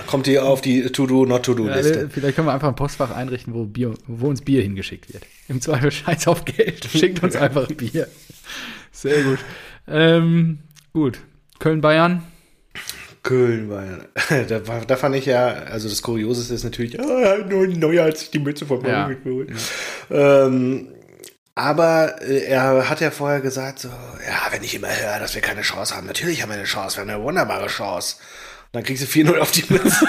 Kommt ihr auf die To-Do, Not-To-Do-Liste. Ja, vielleicht können wir einfach ein Postfach einrichten, wo, Bier, wo uns Bier hingeschickt wird. Im Zweifel scheiß auf Geld. [LAUGHS] Schickt uns einfach Bier. Sehr gut. Ähm, gut. Köln-Bayern. Köln, Bayern. [LAUGHS] Da, da, fand ich ja, also das Kurioseste ist natürlich, ah, nur neuer als ich die Mütze von ja. geholt. Ja. Ähm, aber äh, er hat ja vorher gesagt, so, ja, wenn ich immer höre, dass wir keine Chance haben, natürlich haben wir eine Chance, wir haben eine wunderbare Chance. Dann kriegst du 4-0 auf die Mütze.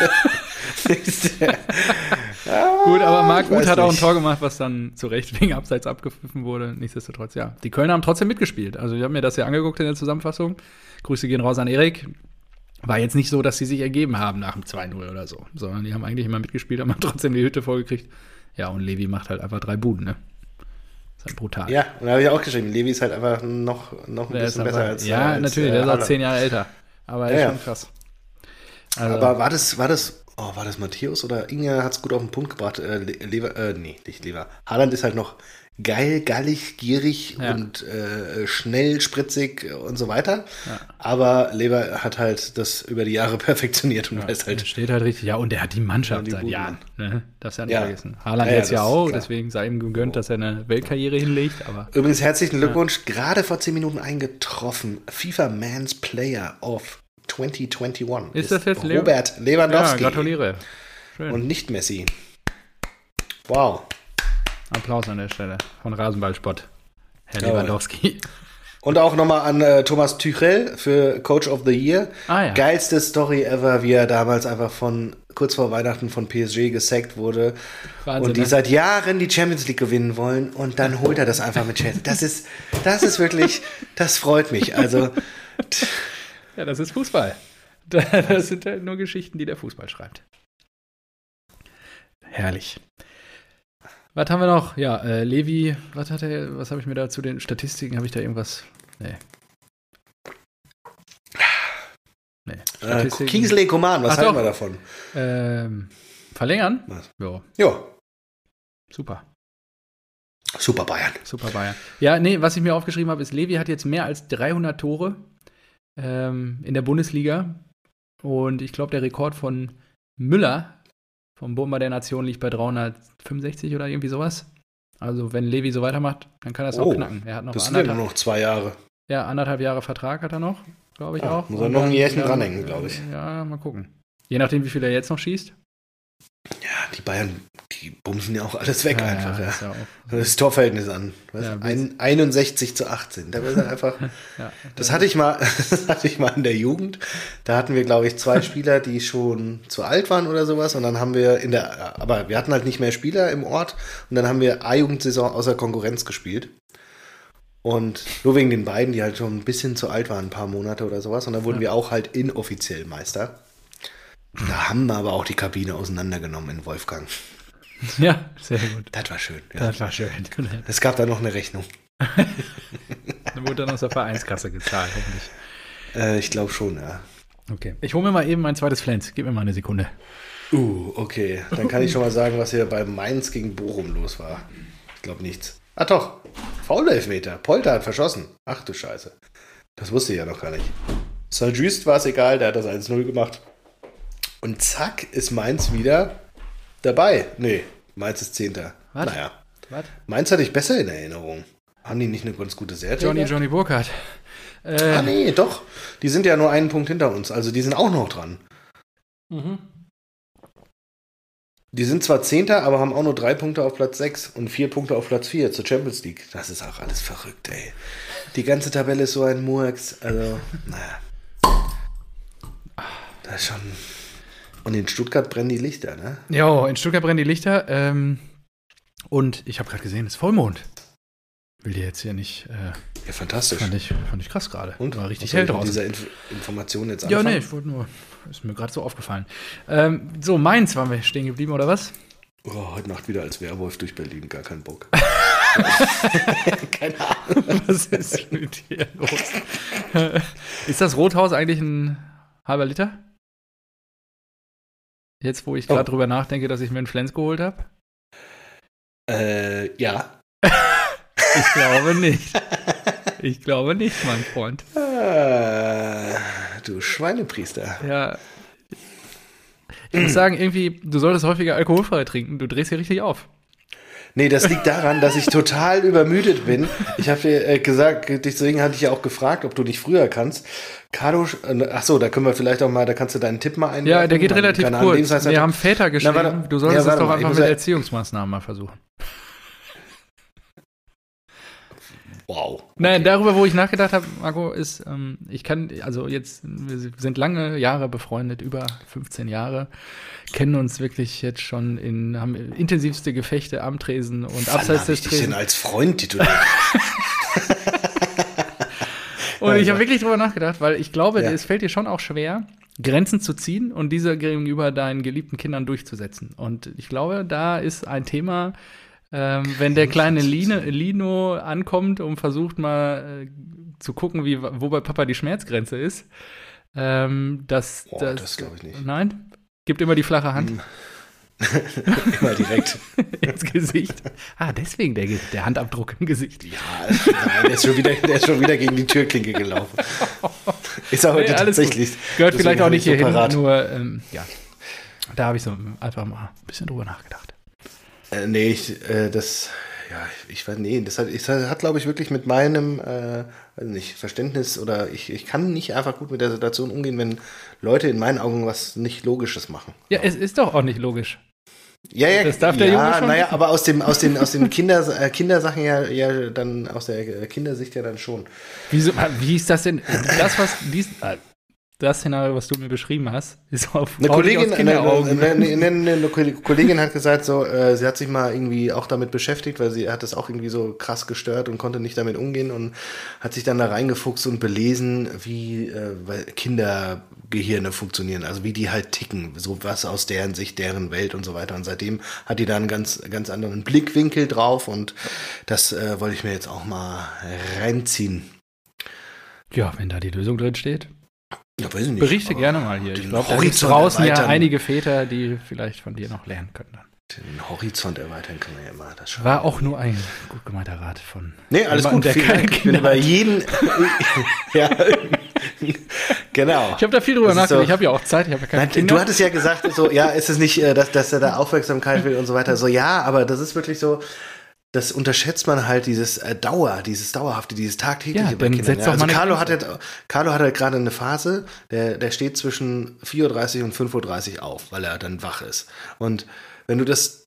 ah, [LAUGHS] Gut, aber Marc Gut hat auch ein Tor gemacht, was dann zu Recht wegen Abseits abgepfiffen wurde. Nichtsdestotrotz, ja. Die Kölner haben trotzdem mitgespielt. Also ich habe mir das ja angeguckt in der Zusammenfassung. Grüße gehen raus an Erik. War jetzt nicht so, dass sie sich ergeben haben nach dem 2-0 oder so, sondern die haben eigentlich immer mitgespielt, haben [LAUGHS] trotzdem die Hütte vollgekriegt. Ja, und Levi macht halt einfach drei Buden, ne? ist halt brutal. Ja, und da habe ich auch geschrieben, Levi ist halt einfach noch, noch ein der bisschen besser als Ja, als, natürlich, der ist auch zehn Jahre älter. Aber er ist ja, schon krass. Also, aber war das, war das, oh, war das Matthäus oder Inge hat es gut auf den Punkt gebracht? Äh, Lever, äh, nee, nicht Lever. Haaland ist halt noch geil, gallig, gierig ja. und äh, schnell, spritzig und so weiter. Ja. Aber Lever hat halt das über die Jahre [LAUGHS] perfektioniert und ja, weiß halt. Steht halt richtig, ja, und er hat die Mannschaft die seit Jahren. Ne? Darfst ja nicht vergessen. Haaland ja, jetzt ja auch, deswegen sei ihm gegönnt, dass er eine Weltkarriere hinlegt. Aber, Übrigens herzlichen Glückwunsch, gerade vor zehn Minuten eingetroffen. FIFA Man's Player of 2021. Ist, ist das jetzt Robert Lewandowski? Ja, gratuliere. Schön. Und nicht Messi. Wow. Applaus an der Stelle von Rasenballspott, Herr Jawohl. Lewandowski. Und auch nochmal an äh, Thomas Tuchel für Coach of the Year. Ah, ja. Geilste Story ever, wie er damals einfach von kurz vor Weihnachten von PSG gesackt wurde. Wahnsinn, und die ne? seit Jahren die Champions League gewinnen wollen. Und dann holt er das einfach mit Chelsea. Das ist, das ist wirklich, das freut mich. Also. [LAUGHS] Ja, das ist Fußball. [LAUGHS] Das sind halt nur Geschichten, die der Fußball schreibt. Herrlich. Was haben wir noch? Ja, äh, Levi, was hat er, was habe ich mir da zu den Statistiken, habe ich da irgendwas? Nee. Nee. Äh, Kingsley Coman, was Ach, halten wir davon? Ähm, verlängern? Was? Ja. Ja. Super. Super Bayern. Super Bayern. Ja, nee, was ich mir aufgeschrieben habe, ist, Levi hat jetzt mehr als 300 Tore ähm, in der Bundesliga. Und ich glaube, der Rekord von Müller vom Bomber der Nation liegt bei 365 oder irgendwie sowas. Also wenn Levi so weitermacht, dann kann er es oh, auch knacken. Er hat noch das sind ja nur noch zwei Jahre. Ja, anderthalb Jahre Vertrag hat er noch, glaube ich ja, auch. Muss er noch ein Jährchen dranhängen, glaube ich. Ja, mal gucken. Je nachdem, wie viel er jetzt noch schießt. Die Bayern, die bumsen ja auch alles weg ja, einfach. Ja, ja. Das Torverhältnis an. Ja, ein, 61 zu 18. Da ist einfach. [LAUGHS] das hatte ich mal, [LAUGHS] das hatte ich mal in der Jugend. Da hatten wir, glaube ich, zwei Spieler, die schon zu alt waren oder sowas. Und dann haben wir in der, aber wir hatten halt nicht mehr Spieler im Ort. Und dann haben wir A-Jugendsaison außer Konkurrenz gespielt. Und nur wegen den beiden, die halt schon ein bisschen zu alt waren, ein paar Monate oder sowas. Und dann wurden wir auch halt inoffiziell Meister. Da haben wir aber auch die Kabine auseinandergenommen in Wolfgang. Ja, sehr gut. Das war schön. Ja. Das war schön. Es gab da noch eine Rechnung. dann wurde dann aus der Vereinskasse gezahlt, hoffentlich. Äh, ich glaube schon, ja. Okay. Ich hole mir mal eben mein zweites Flens. Gib mir mal eine Sekunde. Uh, okay. Dann kann ich schon mal sagen, was hier bei Mainz gegen Bochum los war. Ich glaube nichts. Ah doch, Foul-Elfmeter. Polter hat verschossen. Ach du Scheiße. Das wusste ich ja noch gar nicht. Saint-Just war es egal, der hat das 1-0 gemacht. Und zack, ist Mainz wieder dabei. Nee, Mainz ist Zehnter. Was? Naja. Was? Mainz hatte ich besser in Erinnerung. Haben die nicht eine ganz gute Serie? Johnny, Johnny Burkhardt. Äh, ah, nee, doch. Die sind ja nur einen Punkt hinter uns. Also die sind auch noch dran. Mhm. Die sind zwar Zehnter, aber haben auch nur drei Punkte auf Platz 6 und vier Punkte auf Platz 4 zur Champions League. Das ist auch alles verrückt, ey. Die ganze Tabelle ist so ein Murks. Also, naja. Das ist schon. Und in Stuttgart brennen die Lichter, ne? Ja, in Stuttgart brennen die Lichter. Ähm, und ich habe gerade gesehen, es ist Vollmond. Will dir jetzt hier nicht. Äh, ja, fantastisch. Fand ich, fand ich krass gerade. Und war richtig hell draußen. Diese Inf Information jetzt anfangen? Ja, nee, ich wollte nur. Ist mir gerade so aufgefallen. Ähm, so, Mainz waren wir stehen geblieben, oder was? Oh, heute Nacht wieder als Werwolf durch Berlin, gar keinen Bock. [LAUGHS] [LAUGHS] Keine Ahnung. Was ist mit dir los? ist das Rothaus eigentlich ein halber Liter? Jetzt, wo ich gerade oh. drüber nachdenke, dass ich mir einen Flens geholt habe? Äh, ja. [LAUGHS] ich glaube nicht. [LAUGHS] Ich glaube nicht, mein Freund. Ah, du Schweinepriester. Ja. Ich muss sagen, irgendwie, du solltest häufiger alkoholfrei trinken. Du drehst hier richtig auf. Nee, das liegt daran, dass ich total übermüdet bin. Ich habe dir äh, gesagt, deswegen hatte ich ja auch gefragt, ob du dich früher kannst. Carlo, äh, ach so, da können wir vielleicht auch mal, da kannst du deinen Tipp mal einwerfen. Ja, der geht relativ kurz. wir haben Väter geschrieben. Na, du solltest ja, es doch einfach mit Erziehungsmaßnahmen mal versuchen. [LAUGHS] Wow. Okay. Nein, darüber, wo ich nachgedacht habe, Marco, ist, ähm, ich kann, also jetzt, wir sind lange Jahre befreundet, über 15 Jahre, kennen uns wirklich jetzt schon in, haben intensivste Gefechte am Tresen und Wann abseits des Tresen. Ich denn als Freund tituliert? [LAUGHS] und ich habe wirklich drüber nachgedacht, weil ich glaube, ja. es fällt dir schon auch schwer, Grenzen zu ziehen und diese gegenüber deinen geliebten Kindern durchzusetzen. Und ich glaube, da ist ein Thema, ähm, wenn der kleine Line, Lino ankommt und versucht mal äh, zu gucken, wie, wo bei Papa die Schmerzgrenze ist, ähm, das, Boah, das, das glaube ich nicht. Nein? Gibt immer die flache Hand. Hm. [LAUGHS] immer direkt ins Gesicht. Ah, deswegen der, der Handabdruck im Gesicht. Ja, nein, der, ist schon wieder, der ist schon wieder gegen die Türklinke gelaufen. Ist er heute nee, tatsächlich. Gut. Gehört vielleicht auch nicht so hierhin, nur ähm, ja. Da habe ich so einfach mal ein bisschen drüber nachgedacht. Äh, nee, ich, äh, das, ja, ich weiß, nee, das hat, ich, das hat glaube ich, wirklich mit meinem, äh, weiß nicht, Verständnis oder ich, ich kann nicht einfach gut mit der Situation umgehen, wenn Leute in meinen Augen was nicht Logisches machen. Ja, es ist doch auch nicht logisch. Ja, ja, das darf der ja, Junge schon naja, aber aus dem, aus den, aus den Kinder, äh, Kindersachen ja, ja dann, aus der Kindersicht ja dann schon. Wieso, wie ist das denn? Das, was, dies, das Szenario, was du mir beschrieben hast, ist auf eine Kollegin, eine, eine, eine, eine, Kollegin hat gesagt, so, äh, sie hat sich mal irgendwie auch damit beschäftigt, weil sie hat das auch irgendwie so krass gestört und konnte nicht damit umgehen und hat sich dann da reingefuchst und belesen, wie äh, Kindergehirne funktionieren, also wie die halt ticken, so was aus deren Sicht, deren Welt und so weiter. Und seitdem hat die da einen ganz, ganz anderen Blickwinkel drauf und das äh, wollte ich mir jetzt auch mal reinziehen. Ja, wenn da die Lösung drin steht. Ja, weiß ich nicht. Berichte gerne mal hier. Ich glaube, da gibt draußen erweitern. ja einige Väter, die vielleicht von dir noch lernen können. Dann. Den Horizont erweitern können wir ja immer. Das War auch nur ein gut gemeinter Rat von. Nee, alles gut. Der keine ich bin bei jedem. [LAUGHS] ja, [LAUGHS] genau. Ich habe da viel drüber nachgedacht. So, ich habe ja auch Zeit. Ich habe ja keine nein, Kinder. Du hattest ja gesagt, so, ja, ist es nicht, äh, dass, dass er da Aufmerksamkeit will und so weiter. So, ja, aber das ist wirklich so das unterschätzt man halt, dieses äh, Dauer, dieses Dauerhafte, dieses tagtägliche ja, bei Kindern. Ja. Also Carlo hat, halt, Carlo hat halt gerade eine Phase, der, der steht zwischen 4.30 Uhr und 5.30 Uhr auf, weil er dann wach ist. Und wenn du das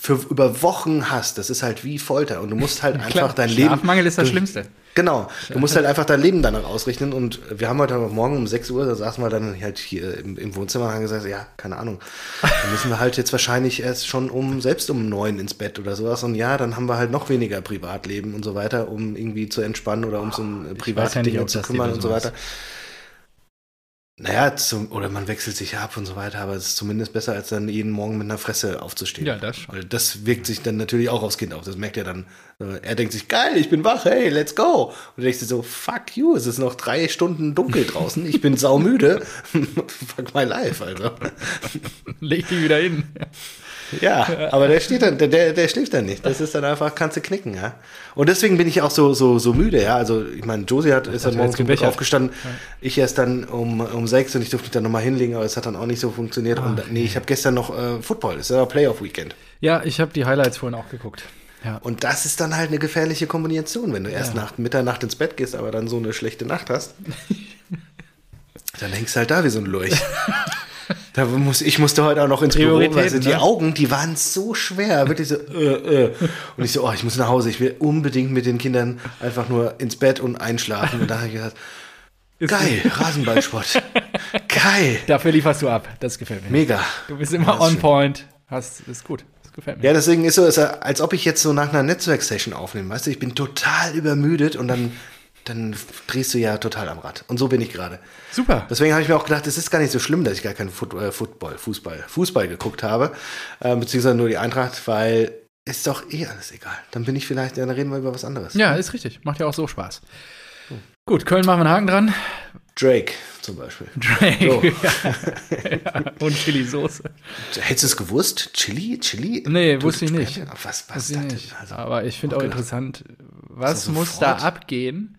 für über Wochen hast, das ist halt wie Folter und du musst halt [LAUGHS] einfach Klar, dein Leben. Schlafmangel ist das du, Schlimmste. Genau. Du musst halt einfach dein Leben danach ausrichten. Und wir haben heute Morgen um 6 Uhr, da saßen wir dann halt hier im, im Wohnzimmer und haben gesagt, ja, keine Ahnung. Dann müssen wir halt jetzt wahrscheinlich erst schon um, selbst um neun ins Bett oder sowas. Und ja, dann haben wir halt noch weniger Privatleben und so weiter, um irgendwie zu entspannen oder um so um private ja zu kümmern und so weiter. Ist. Naja, zum, oder man wechselt sich ab und so weiter, aber es ist zumindest besser, als dann jeden Morgen mit einer Fresse aufzustehen. Ja, das schon. Weil das wirkt sich dann natürlich auch aufs Kind auf. Das merkt er dann. Äh, er denkt sich, geil, ich bin wach, hey, let's go. Und du denkst dir so, fuck you, es ist noch drei Stunden dunkel draußen, ich bin saumüde. [LAUGHS] fuck my life, also. [LAUGHS] Leg dich wieder hin. [LAUGHS] Ja, aber der steht dann, der, der schläft dann nicht. Das ist dann einfach, kannst du knicken, ja. Und deswegen bin ich auch so, so, so müde, ja. Also, ich meine, Josie hat, ist dann morgens aufgestanden. Ja. Ich erst dann um, um sechs und ich durfte mich dann nochmal hinlegen, aber es hat dann auch nicht so funktioniert. Ah, und nee, ich habe gestern noch äh, Football, das ist ja Playoff-Weekend. Ja, ich habe die Highlights vorhin auch geguckt. Ja. Und das ist dann halt eine gefährliche Kombination, wenn du erst nach Mitternacht ins Bett gehst, aber dann so eine schlechte Nacht hast. [LAUGHS] dann hängst du halt da wie so ein Lurch. [LAUGHS] Da muss, ich musste heute auch noch ins Büro, also die ne? Augen, die waren so schwer, wirklich so, äh, äh. Und ich so, oh, ich muss nach Hause, ich will unbedingt mit den Kindern einfach nur ins Bett und einschlafen. Und da habe ich gesagt, geil, Rasenballsport. [LAUGHS] geil. Dafür lieferst du ab, das gefällt mir. Mega. Du bist immer on schön. point. Hast, ist gut. Das gefällt mir. Ja, deswegen ist so, als ob ich jetzt so nach einer Netzwerksession aufnehme. Weißt du, ich bin total übermüdet und dann dann drehst du ja total am Rad. Und so bin ich gerade. Super. Deswegen habe ich mir auch gedacht, es ist gar nicht so schlimm, dass ich gar keinen Foot, äh, Football, Fußball, Fußball geguckt habe, äh, beziehungsweise nur die Eintracht, weil ist doch eh alles egal. Dann bin ich vielleicht, ja, dann reden wir über was anderes. Ja, ist richtig. Macht ja auch so Spaß. Hm. Gut, Köln machen wir einen Haken dran. Drake zum Beispiel. Drake. So. [LAUGHS] ja. Und Chili-Soße. Hättest du es gewusst? Chili? Chili? Nee, wusste ich nicht. Was, was ist das denn? Also, Aber ich finde auch gedacht. interessant, was muss da abgehen?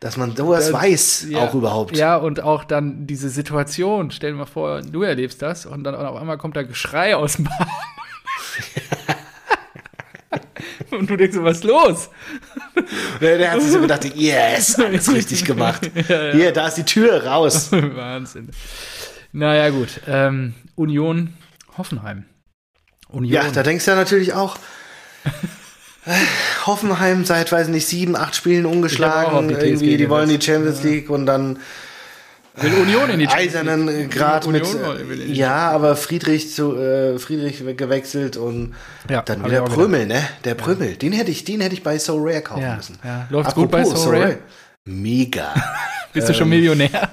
Dass man sowas das, weiß, ja, auch überhaupt. Ja, und auch dann diese Situation. Stell dir mal vor, du erlebst das und dann auf einmal kommt da Geschrei aus dem Bahn. [LAUGHS] und du denkst so, was ist los? Der, der hat sich so gedacht, yes, [LAUGHS] alles richtig gemacht. ja, ja. Hier, da ist die Tür raus. [LAUGHS] Wahnsinn. Naja, gut. Ähm, Union Hoffenheim. Union. Ja, da denkst du ja natürlich auch. Hoffenheim seit, weiß nicht, sieben, acht Spielen ungeschlagen. Die irgendwie, die wollen die Champions League ja. und dann Will Union in die eisernen Grad mit. Ja, aber Friedrich zu äh, Friedrich gewechselt und ja, dann wieder Prömel, ne? Der Prömel, ja. den hätte ich, den hätte ich bei So Rare kaufen ja, müssen. Ja. Läuft's gut bei So Rare? Mega. [LAUGHS] Bist du schon ähm, Millionär?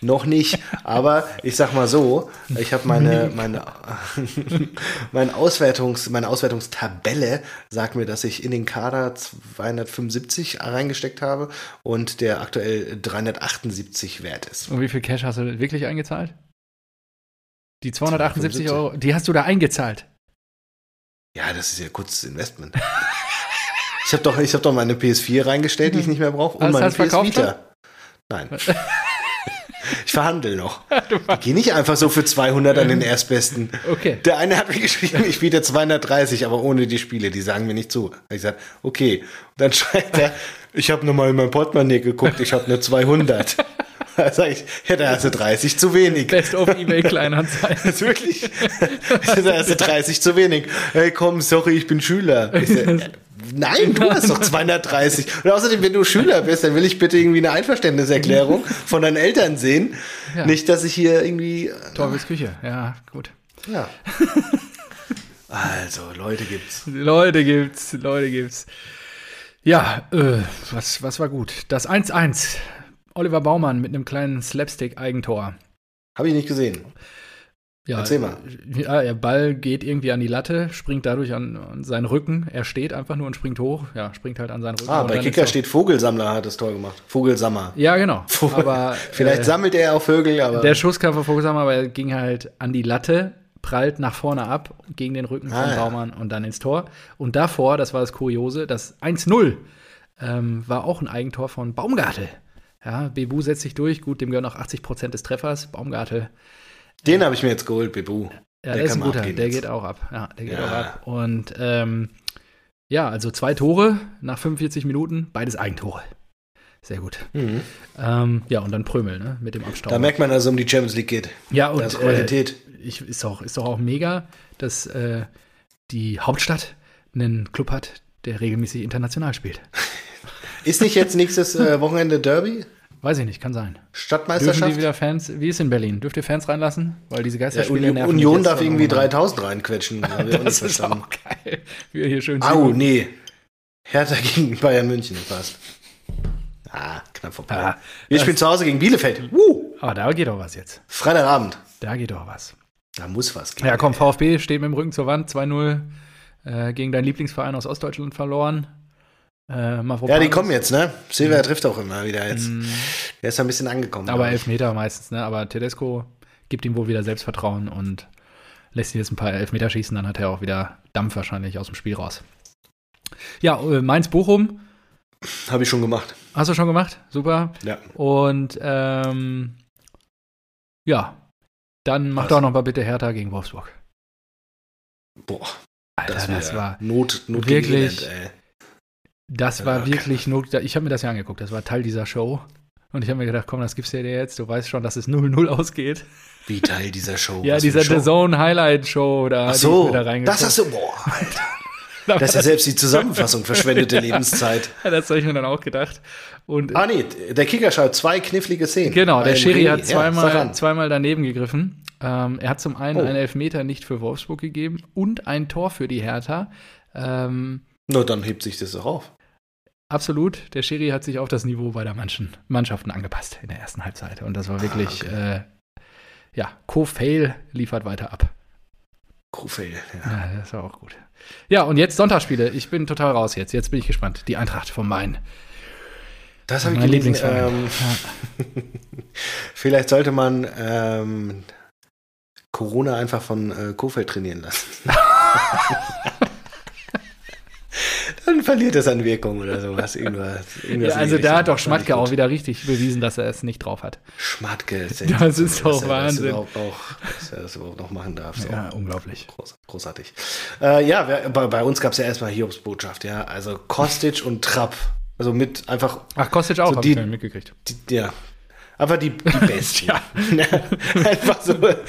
Noch nicht, aber ich sag mal so, ich habe meine, [LAUGHS] meine, meine, Auswertungs, meine Auswertungstabelle sagt mir, dass ich in den Kader 275 reingesteckt habe und der aktuell 378 wert ist. Und wie viel Cash hast du wirklich eingezahlt? Die 278 275. Euro, die hast du da eingezahlt. Ja, das ist ja kurzes Investment. ich habe doch, hab doch meine PS4 reingestellt, die ich nicht mehr brauche, und also meine PS Vita. Nein. [LAUGHS] Ich verhandle noch. [LAUGHS] Ich gehe nicht einfach so für 200 an den Erstbesten. Okay. Der eine hat mir geschrieben, ich biete 230, aber ohne die Spiele, die sagen mir nicht zu. Ich sage, okay. Und dann schreibt er, ich habe nochmal in mein Portemonnaie geguckt, ich habe nur 200. [LAUGHS] Da sage ich, ja, da hast du 30 zu wenig. Best of eBay Kleinanzeigen. [LAUGHS] das ist wirklich, da hast du 30 zu wenig. Hey, komm, sorry, ich bin Schüler. Ich sag, Nein, du [LAUGHS] hast doch 230. Und außerdem, wenn du Schüler bist, dann will ich bitte irgendwie eine Einverständniserklärung [LAUGHS] von deinen Eltern sehen. Ja. Nicht, dass ich hier irgendwie. Teufels Küche, ja, gut. Ja. [LAUGHS] Also, Leute gibt's. Leute gibt's, Leute gibt's. Ja, äh, was, was war gut? Das 1-1. Oliver Baumann mit einem kleinen Slapstick-Eigentor. Habe ich nicht gesehen. Ja, Erzähl mal. Ja, der Ball geht irgendwie an die Latte, springt dadurch an, an, seinen Rücken. Er steht einfach nur und springt hoch. Ja, springt halt an seinen Rücken. Ah, bei Kicker steht Vogelsammler hat das Tor gemacht. Vogelsammer. Ja, genau. [LAUGHS] aber, Vielleicht äh, sammelt er auch Vögel, aber. Der Schuss kam von Vogelsammer, aber er ging halt an die Latte, prallt nach vorne ab, gegen den Rücken ah, von Baumann ja. und dann ins Tor. Und davor, das war das Kuriose, das 1-0 ähm, war auch ein Eigentor von Baumgartel. Ja, Bebu setzt sich durch. Gut, dem gehören auch 80 Prozent des Treffers. Baumgartel den habe ich mir jetzt geholt, Bebu. Ja, der, der ist ein guter, der jetzt. geht auch ab. Ja, der geht ja. auch ab. Und ähm, ja, also zwei Tore nach 45 Minuten, beides Eigentore. Sehr gut. Mhm. Ähm, ja, und dann Prömel, ne, mit dem Abstauben. Da merkt man, dass es um die Champions League geht. Ja, und das Qualität. Äh, ich, ist, auch, ist doch auch mega, dass äh, die Hauptstadt einen Club hat, der regelmäßig international spielt. [LAUGHS] Ist nicht jetzt nächstes äh, Wochenende Derby? Weiß ich nicht, kann sein. Stadtmeisterschaft? Dürfen die wieder Fans, wie ist in Berlin? Dürft ihr Fans reinlassen? Weil diese Geisterspiele ja, Union, darf irgendwie 3000 reinquetschen. [LAUGHS] das ist auch geil. Wie hier schön Au, nee. Hertha gegen Bayern München fast. Ah, knapp vorbei. Ah, Wir spielen zu Hause gegen Bielefeld. Uh. Aber da geht doch was jetzt. Freitagabend. Da geht doch was. Da muss was gehen. Ja, komm, VfB steht mit dem Rücken zur Wand. 2-0 äh, gegen deinen Lieblingsverein aus Ostdeutschland verloren. Äh, ja, die kommen jetzt, ne? Silver mhm. trifft auch immer wieder jetzt. Mhm. Der ist ein bisschen angekommen. Aber Elfmeter meistens, ne? Aber Tedesco gibt ihm wohl wieder Selbstvertrauen und lässt ihn jetzt ein paar Elfmeter schießen, dann hat er auch wieder Dampf wahrscheinlich aus dem Spiel raus. Ja, äh, Mainz-Bochum. Habe ich schon gemacht. Hast du schon gemacht? Super. Ja. Und ähm, ja, dann mach Was? doch noch mal bitte Hertha gegen Wolfsburg. Boah. Alter, das, das war Not, Not wirklich. Elend, das war wirklich Not. Ich habe mir das ja angeguckt. Das war Teil dieser Show. Und ich habe mir gedacht, komm, das gibst du dir jetzt. Du weißt schon, dass es 0-0 ausgeht. Wie Teil dieser Show? ja, dieser The Zone Highlight Show da. Ach so, da das hast du, boah, [LAUGHS] Alter. Das ist ja selbst die Zusammenfassung verschwendete Lebenszeit. [LAUGHS] Ja, das habe ich mir dann auch gedacht. Und ah nee, der Kicker schaut zwei knifflige Szenen. Genau, der Schiri hat zweimal, ja, zweimal daneben gegriffen. Ähm, er hat zum einen oh. einen Elfmeter nicht für Wolfsburg gegeben und ein Tor für die Hertha. Ähm, Na, dann hebt sich das doch auf. Absolut. Der Schiri hat sich auf das Niveau beider Mannschaften angepasst in der ersten Halbzeit. Und das war wirklich, ah, okay. äh, ja, Co-Fail liefert weiter ab. Co-Fail, ja. ja. Das war auch gut. Ja, und jetzt Sonntagsspiele. Ich bin total raus jetzt. Jetzt bin ich gespannt. Die Eintracht vom Main. Das habe ich Lieblingsverein. Ähm, ja. [LAUGHS] vielleicht sollte man ähm, Corona einfach von äh, Kofeld trainieren lassen. [LAUGHS] [LAUGHS] Dann verliert es an Wirkung oder sowas. Irgendwas, [LAUGHS] irgendwas ja, also da hat doch Schmatke auch wieder richtig bewiesen, dass er es nicht drauf hat. Schmatke, das ist [LAUGHS] doch dass Wahnsinn. Er das auch, dass er das überhaupt noch machen darf. So. Ja, unglaublich. Groß, großartig. Äh, ja, bei, bei, uns gab es ja erstmal Hiobs Botschaft, ja. Also Kostic und Trapp. Also mit einfach. Ach, Kostic auch, so die, ich mitgekriegt. Die, ja, Einfach die, die [LAUGHS] Besten. ja. Einfach so. das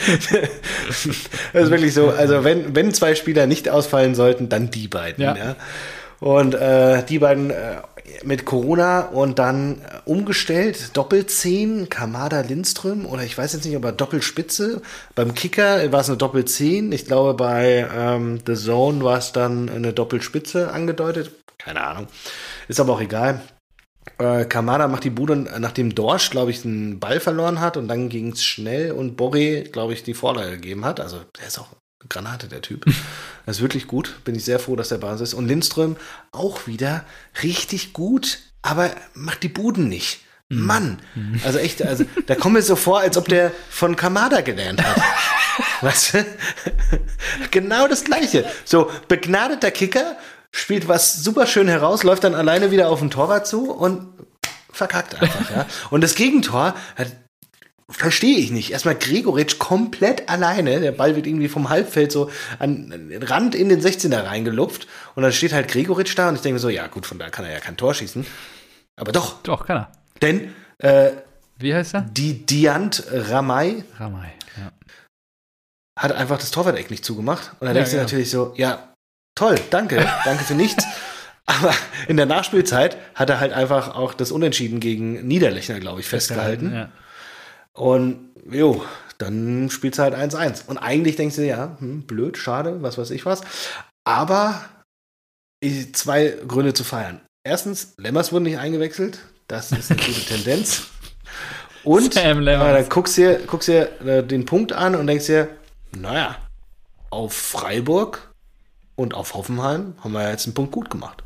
ist wirklich so. Also, wenn, wenn zwei Spieler nicht ausfallen sollten, dann die beiden. Ja. ja. Und äh, die beiden äh, mit Corona und dann äh, umgestellt, Doppelzehn, Kamada Lindström oder ich weiß jetzt nicht, ob er Doppelspitze. Beim Kicker war es eine Doppelzehn. Ich glaube, bei ähm, The Zone war es dann eine Doppelspitze angedeutet. Keine Ahnung. Ist aber auch egal. Äh, Kamada macht die Bude, nachdem Dorsch, glaube ich, einen Ball verloren hat und dann ging es schnell und Borre, glaube ich, die Vorlage gegeben hat. Also der ist auch Granate, der Typ. [LAUGHS] Das ist wirklich gut. Bin ich sehr froh, dass der Basis ist. Und Lindström auch wieder richtig gut, aber macht die Buden nicht. Mhm. Mann, mhm. also echt, also da kommt mir so vor, als ob der von Kamada gelernt hat. [LAUGHS] weißt du? genau das Gleiche. So, begnadeter Kicker, spielt was super schön heraus, läuft dann alleine wieder auf den Torwart zu und verkackt einfach, ja. Und das Gegentor verstehe ich nicht. Erstmal Gregoritsch komplett alleine. Der Ball wird irgendwie vom Halbfeld so an den Rand in den 16er reingelupft. Und dann steht halt Gregoritsch da und ich denke mir so, ja gut, von da kann er ja kein Tor schießen. Aber doch. Doch, kann er. Denn, äh, Wie heißt er? Die Diant Ramay. Ramay, ja. Hat einfach das Torwart-Eck nicht zugemacht. Und dann ja, denkst du ja. natürlich so, ja, Toll, danke, danke für nichts. [LAUGHS] Aber in der Nachspielzeit hat er halt einfach auch das Unentschieden gegen Niederlechner, glaube ich, festgehalten. Ja. Und jo, dann spielt es halt 1-1. Und eigentlich denkst du, ja, hm, blöd, schade, was weiß ich was. Aber zwei Gründe zu feiern. Erstens, Lemmers wurde nicht eingewechselt. Das ist eine gute [LAUGHS] Tendenz. Und äh, dann guckst du dir, guckst dir äh, den Punkt an und denkst dir, naja, auf Freiburg und auf Hoffenheim haben wir jetzt einen Punkt gut gemacht.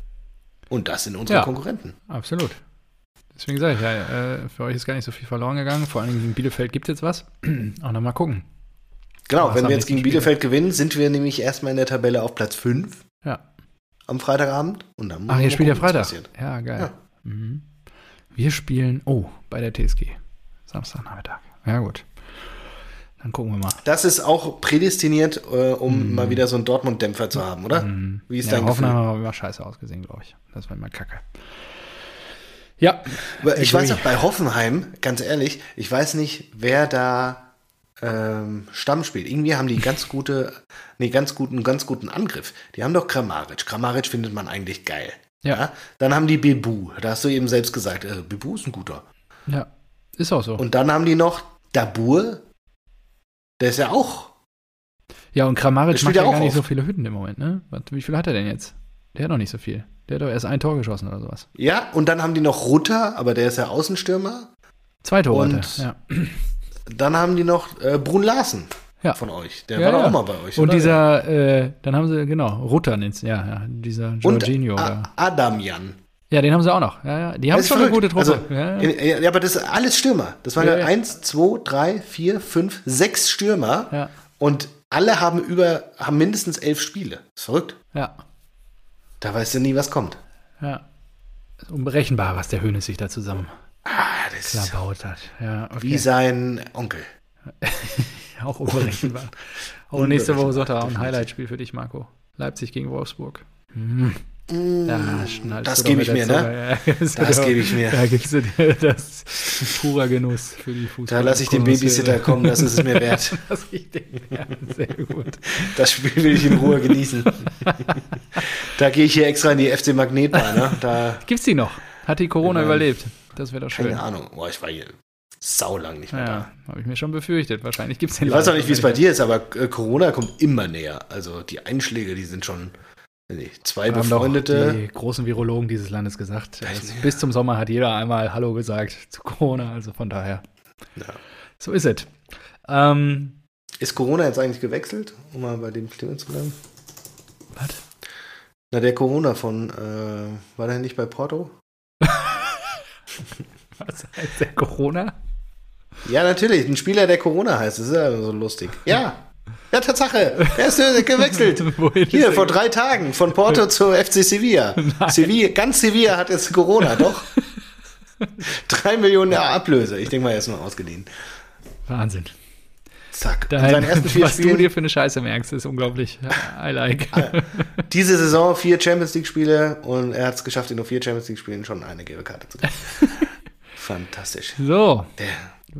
Und das sind unsere ja, Konkurrenten. Absolut. Deswegen sage ich ja, äh, für euch ist gar nicht so viel verloren gegangen. Vor allem gegen Bielefeld gibt es jetzt was. [CLEARS THROAT] Auch noch mal gucken. Genau, was wenn wir jetzt gegen Bielefeld gewinnen, sind wir nämlich erstmal in der Tabelle auf Platz 5. Ja. Am Freitagabend. Und dann Ach, ihr spielt ja Freitag. Ja, geil. Ja. Mhm. Wir spielen, oh, bei der TSG. Samstagnachmittag. Ja, gut. Dann gucken wir mal. Das ist auch prädestiniert, äh, um mm. mal wieder so einen Dortmund-Dämpfer zu haben, oder? Mm. Wie ist ja, dein Hoffenheim Gefühl? haben immer scheiße ausgesehen, glaube ich. Das war immer kacke. Ja. Ich weiß auch bei Hoffenheim, ganz ehrlich, ich weiß nicht, wer da ähm, Stamm spielt. Irgendwie haben die ganz gute, nee, ganz guten, ganz guten Angriff. Die haben doch Kramaric. Kramaric findet man eigentlich geil. Ja. ja. Dann haben die Bebu. Da hast du eben selbst gesagt, äh, Bebu ist ein guter. Ja, ist auch so. Und dann haben die noch Dabur. Der ist ja auch. Ja, und Kramaric macht ja gar nicht auf. so viele Hütten im Moment, ne? Wie viel hat er denn jetzt? Der hat noch nicht so viel. Der hat doch erst ein Tor geschossen oder sowas. Ja, und dann haben die noch Rutter, aber der ist ja Außenstürmer. Zwei Tore. Und ja. [CLEARS THROAT] dann haben die noch äh, Brun Larsen ja. von euch. Der ja, war doch ja. auch mal bei euch. Und oder? dieser, äh, dann haben sie, genau, Rutter nennt ja, ja, dieser Jorginho. Und Adamian. Ja, den haben sie auch noch. Ja, ja. Die haben schon verrückt. eine gute Truppe. Also, ja, ja. ja, aber das ist alles Stürmer. Das waren ja, eins, zwei, drei, vier, fünf, sechs Stürmer. Ja. Und alle haben über, haben mindestens elf Spiele. Das ist verrückt. Ja. Da weißt du nie, was kommt. Ja. Unberechenbar, was der Hönes sich da zusammen ah, das baut hat. Ja, okay. Wie sein Onkel. [LAUGHS] auch unberechenbar. [LAUGHS] oh, nächste Woche Sonntag auch ein Highlight-Spiel für dich, Marco. Leipzig gegen Wolfsburg. Hm. Ja, das gebe ich mir, ne? Ja, [LAUGHS] das gebe ich mir. Da gibst du dir das purer Genuss für die Fußball. Da lasse ich den Babysitter kommen, das ist es mir wert. [LAUGHS] das ich den, ja, sehr gut. Das Spiel will ich in Ruhe genießen. [LAUGHS] da gehe ich hier extra in die FC Magnetbahn. Ne? Da Gibt's die noch? Hat die Corona ja, überlebt? Das wäre doch schön. Keine Ahnung. Boah, ich war hier saulang nicht mehr ja, da. Habe ich mir schon befürchtet. Wahrscheinlich gibt es den Ich weiß auch nicht, wie es bei dir ist, aber äh, Corona kommt immer näher. Also die Einschläge, die sind schon nicht, zwei haben befreundete. die großen Virologen dieses Landes gesagt. Also bis zum Sommer hat jeder einmal Hallo gesagt zu Corona, also von daher. Ja. So ist es. Ähm, ist Corona jetzt eigentlich gewechselt, um mal bei dem Thema zu bleiben? Was? Na, der Corona von, äh, war der nicht bei Porto? [LAUGHS] Was heißt der Corona? Ja, natürlich, ein Spieler, der Corona heißt, das ist ja so lustig. Ja, ja, Tatsache. Er ist äh, gewechselt. [LAUGHS] Hier, vor drei Tagen, von Porto zu FC Sevilla. [LAUGHS] Sevilla. Ganz Sevilla hat jetzt Corona, [LAUGHS] doch. Drei Millionen Ablöse. Ich denke mal, er ist nur ausgeliehen. Wahnsinn. Zack. Dein, was Spielen, du dir für eine Scheiße merkst, ist unglaublich. I like. Ah, diese Saison vier Champions League-Spiele und er hat es geschafft, in nur vier Champions League-Spielen schon eine gelbe Karte zu kriegen. Fantastisch. So. Der,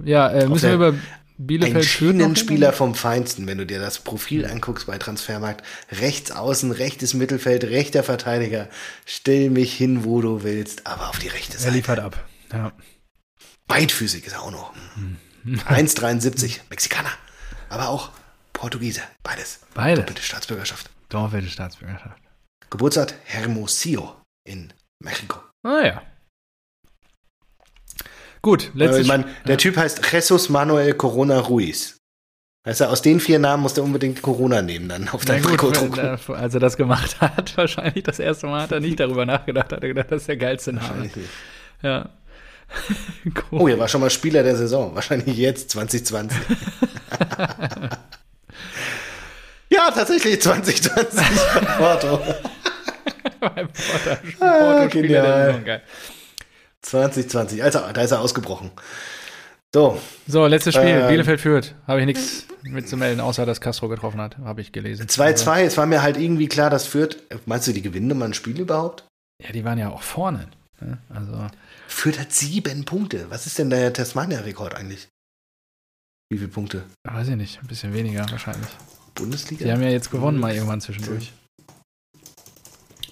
ja, äh, müssen wir über Bielefeld ein Schienenspieler vom Feinsten, wenn du dir das Profil anguckst bei Transfermarkt. Rechts außen, rechtes Mittelfeld, rechter Verteidiger. Stell mich hin, wo du willst, aber auf die rechte Seite. Er liefert ab. Ja. Beidfüßig ist er auch noch. [LAUGHS] 1,73, Mexikaner. Aber auch Portugiese. Beides. Beides. Doppelte Staatsbürgerschaft. Doppelte Staatsbürgerschaft. Geburtsort Hermosillo in Mexiko. Ah ja. Gut, letztes ich mein, Der ja. Typ heißt Jesus Manuel Corona Ruiz. Weißt du, aus den vier Namen musst du unbedingt Corona nehmen dann auf dein Trikot drucken. Als er das gemacht [LAUGHS] hat, wahrscheinlich das erste Mal hat er nicht darüber nachgedacht, hat er gedacht, das ist der geilste Name. Ja. [LAUGHS] cool. Oh, er war schon mal Spieler der Saison. Wahrscheinlich jetzt, 2020. [LAUGHS] ja, tatsächlich 2020 Porto. Porto, Porto ah, Spieler der Saison, geil. 2020, also da ist er ausgebrochen. So. So, letztes Spiel. Äh, Bielefeld führt. Habe ich nichts mitzumelden, außer dass Castro getroffen hat. Habe ich gelesen. 2-2. Es war mir halt irgendwie klar, dass Fürth. Meinst du, die gewinnen mal ein Spiel überhaupt? Ja, die waren ja auch vorne. Ne? Also. Fürth hat sieben Punkte. Was ist denn der Tasmania-Rekord eigentlich? Wie viele Punkte? Weiß ich nicht. Ein bisschen weniger wahrscheinlich. Bundesliga? Die haben ja jetzt gewonnen mal irgendwann zwischendurch.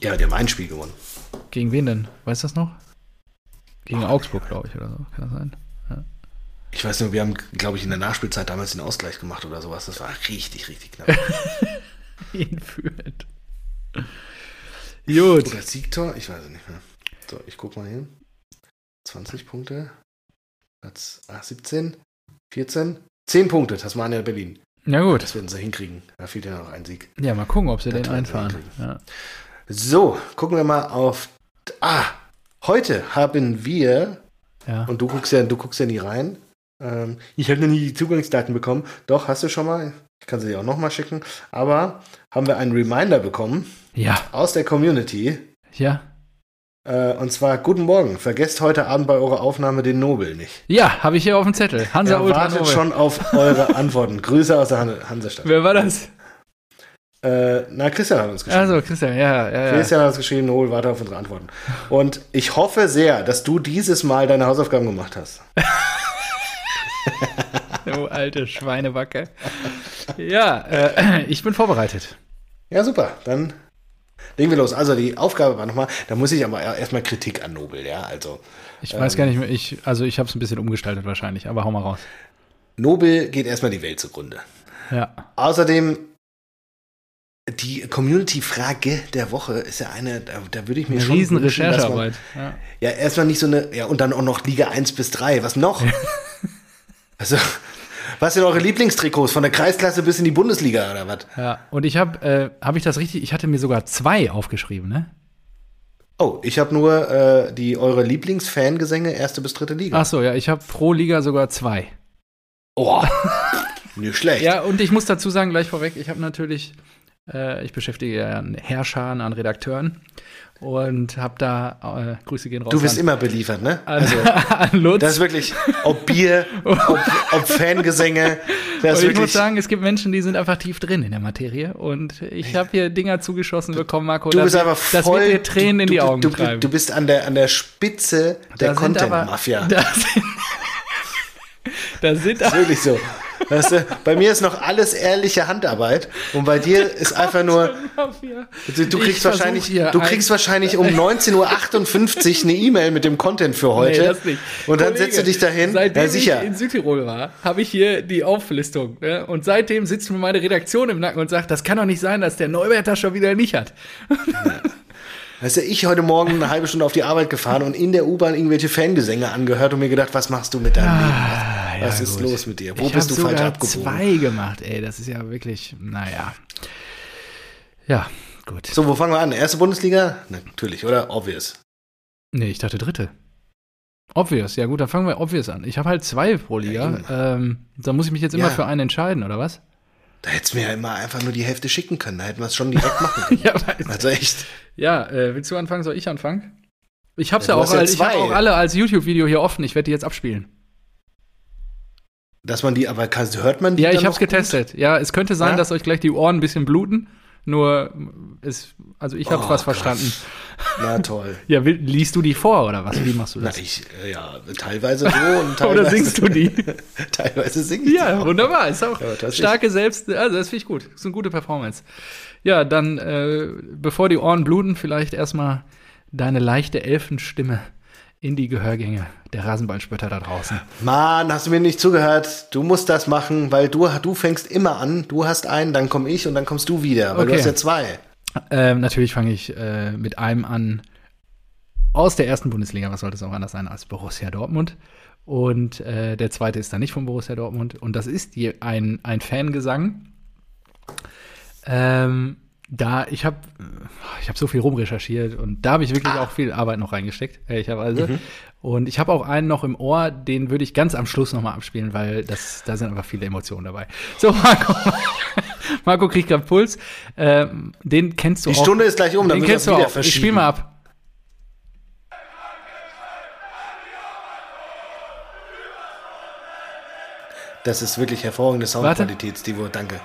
Ja, die haben ein Spiel gewonnen. Gegen wen denn? Weißt du das noch? Gegen Augsburg, glaube ich, oder so. Kann das sein? Ja. Ich weiß nur, wir haben, glaube ich, in der Nachspielzeit damals den Ausgleich gemacht oder sowas. Das war richtig, richtig knapp. [LAUGHS] Ihn führt. Gut. Oder Siegtor? Ich weiß es nicht mehr. So, ich gucke mal hin. 20 Punkte. Platz ah, 17, 14, 10 Punkte, Tasmania Berlin. Ja, gut. Das werden sie hinkriegen. Da fehlt ja noch ein Sieg. Ja, mal gucken, ob sie das den einfahren. Ja. So, gucken wir mal auf. Ah, Heute haben wir, ja. und du guckst ja, du guckst ja nie rein. Ähm, ich habe noch nie die Zugangsdaten bekommen. Doch, hast du schon mal. Ich kann sie dir auch noch mal schicken. Aber haben wir einen Reminder bekommen. Ja. Aus der Community. Ja. Äh, und zwar, guten Morgen. Vergesst heute Abend bei eurer Aufnahme den Nobel nicht. Ja, habe ich hier auf dem Zettel. Hansa er Ultra wartet schon auf eure Antworten. Grüße aus der Hansestadt. Wer war das? Äh, na, Christian hat uns geschrieben. Also, Christian, ja, ja, ja. Christian hat uns geschrieben, Noel, warte auf unsere Antworten. Und ich hoffe sehr, dass du dieses Mal deine Hausaufgaben gemacht hast. [LAUGHS] du alte Schweinebacke. Ja, äh, ich bin vorbereitet. Ja, super. Dann Legen wir los. Also die Aufgabe war nochmal, da muss ich aber erstmal Kritik an Nobel, ja. Also. Ich weiß ähm, gar nicht mehr, ich, also ich habe es ein bisschen umgestaltet wahrscheinlich, aber hau mal raus. Nobel geht erstmal die Welt zugrunde. Ja. Außerdem die Community-Frage der Woche ist ja eine, da, da würde ich mir eine schon. Riesen Recherchearbeit. Ja. ja, erstmal nicht so eine, ja, und dann auch noch Liga 1 bis 3. Was noch? [LAUGHS] also, was sind eure Lieblingstrikots? Von der Kreisklasse bis in die Bundesliga oder was? Ja, und ich habe, äh, habe ich das richtig? Ich hatte mir sogar zwei aufgeschrieben, ne? Oh, ich habe nur äh, die eure Lieblingsfangesänge erste bis dritte Liga. Ach so, ja, ich habe pro Liga sogar zwei. Oh, [LAUGHS] nicht schlecht. Ja, und ich muss dazu sagen, gleich vorweg, ich habe natürlich ich beschäftige ja einen Herrscher an Redakteuren und habe da äh, Grüße gehen raus. Du bist an, immer beliefert, ne? Also, [LAUGHS] an Lutz. Das ist wirklich, ob Bier, ob, ob Fangesänge. Das ich muss sagen, es gibt Menschen, die sind einfach tief drin in der Materie und ich habe hier Dinger zugeschossen bekommen, Marco. Du bist aber voll, das wird dir Tränen du, in die Augen du, treiben. Du bist an der, an der Spitze der Content-Mafia. [LAUGHS] Da sind, da sind das ist wirklich so. Weißt du, bei mir ist noch alles ehrliche Handarbeit und bei dir [LAUGHS] ist einfach nur. Du, du kriegst wahrscheinlich, du kriegst wahrscheinlich um 19.58 Uhr eine E-Mail mit dem Content für heute. Nee, das nicht. Und dann Kollege, setzt du dich dahin. Seitdem ja, sicher. ich in Südtirol war, habe ich hier die Auflistung. Ne? Und seitdem sitzt mir meine Redaktion im Nacken und sagt, das kann doch nicht sein, dass der Neuwerter schon wieder nicht hat. Ja. Weißt du, ich heute Morgen eine halbe Stunde auf die Arbeit gefahren und in der U-Bahn irgendwelche Fangesänge angehört und mir gedacht, was machst du mit deinem ah, Leben? Was, was ja, ist los mit dir? Wo ich bist du falsch abgebogen? zwei gemacht, ey. Das ist ja wirklich, naja. Ja, gut. So, wo fangen wir an? Erste Bundesliga? Natürlich, oder? Obvious. Nee, ich dachte dritte. Obvious, ja gut, dann fangen wir obvious an. Ich habe halt zwei pro Liga. Ja, ähm, da muss ich mich jetzt immer ja. für einen entscheiden, oder was? Da hättest du mir ja immer einfach nur die Hälfte schicken können. Da hätten wir es schon direkt machen können. [LAUGHS] ja, also echt. Ja, äh, willst du anfangen? Soll ich anfangen? Ich hab's ja, ja auch, als, ich hab auch alle als YouTube-Video hier offen. Ich werde die jetzt abspielen. Dass man die, aber hört man die? Ja, ich hab's getestet. Gut? Ja, es könnte sein, ja? dass euch gleich die Ohren ein bisschen bluten. Nur, es, also ich habe oh, was verstanden. Na toll. [LAUGHS] ja, liest du die vor oder was? Wie machst du das? Na, ich, äh, ja, teilweise so und [LAUGHS] teilweise. oder singst du die? [LAUGHS] teilweise sing ich Ja, wunderbar. Ist auch ja, starke Selbst, also das finde ich gut. Ist eine gute Performance. Ja, dann, äh, bevor die Ohren bluten, vielleicht erstmal deine leichte Elfenstimme in die Gehörgänge der Rasenballspötter da draußen. Mann, hast du mir nicht zugehört? Du musst das machen, weil du, du fängst immer an. Du hast einen, dann komme ich und dann kommst du wieder. Weil okay. du hast ja zwei. Ähm, natürlich fange ich äh, mit einem an aus der ersten Bundesliga. Was sollte es auch anders sein als Borussia Dortmund? Und äh, der zweite ist dann nicht von Borussia Dortmund. Und das ist die, ein, ein Fangesang. Ähm, da, ich habe ich hab so viel rumrecherchiert und da habe ich wirklich ah. auch viel Arbeit noch reingesteckt, ehrlicherweise. Mhm. Und ich habe auch einen noch im Ohr, den würde ich ganz am Schluss nochmal abspielen, weil das, da sind einfach viele Emotionen dabei. So, Marco, [LAUGHS] Marco kriegt gerade Puls. Ähm, den kennst du Die auch. Die Stunde ist gleich um, dann den kennst du auch. Ich spiel mal ab. Das ist wirklich hervorragende Soundqualität, Steve. Danke.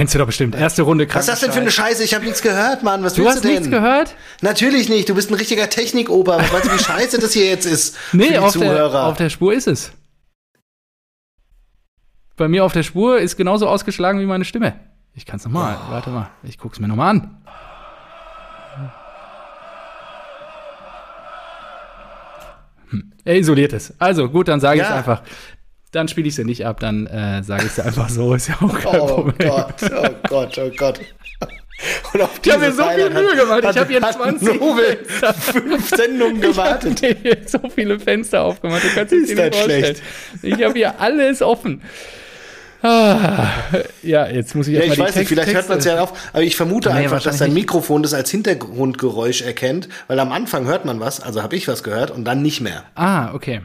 Kennst du doch bestimmt. Erste Runde Was ist das denn für eine Scheiße? Ich habe nichts gehört, Mann. Was du willst hast du denn? nichts gehört? Natürlich nicht. Du bist ein richtiger Technikoper. Weißt du, wie scheiße das hier jetzt ist? Nee, auf der, auf der Spur ist es. Bei mir auf der Spur ist genauso ausgeschlagen wie meine Stimme. Ich kann es nochmal. Oh. Warte mal. Ich guck's mir nochmal an. Hm. Er isoliert es. Also gut, dann sage ja. ich einfach. Dann spiele ich sie nicht ab, dann äh, sage ich sie einfach so, ist ja auch kein oh Problem. Gott, oh Gott, oh Gott. Und auf [LAUGHS] ich habe mir so viel Mühe gemacht. Ich habe hier 20 fünf Sendungen [LAUGHS] gewartet. Ich habe so viele Fenster aufgemacht. Du kannst es dir nicht vorstellen. Schlecht. Ich habe hier alles offen. Ah, ja, jetzt muss ich ja, ich weiß Text, nicht, vielleicht hört man es ja auf, aber ich vermute nee, einfach, dass dein Mikrofon das als Hintergrundgeräusch erkennt, weil am Anfang hört man was, also habe ich was gehört und dann nicht mehr. Ah, okay.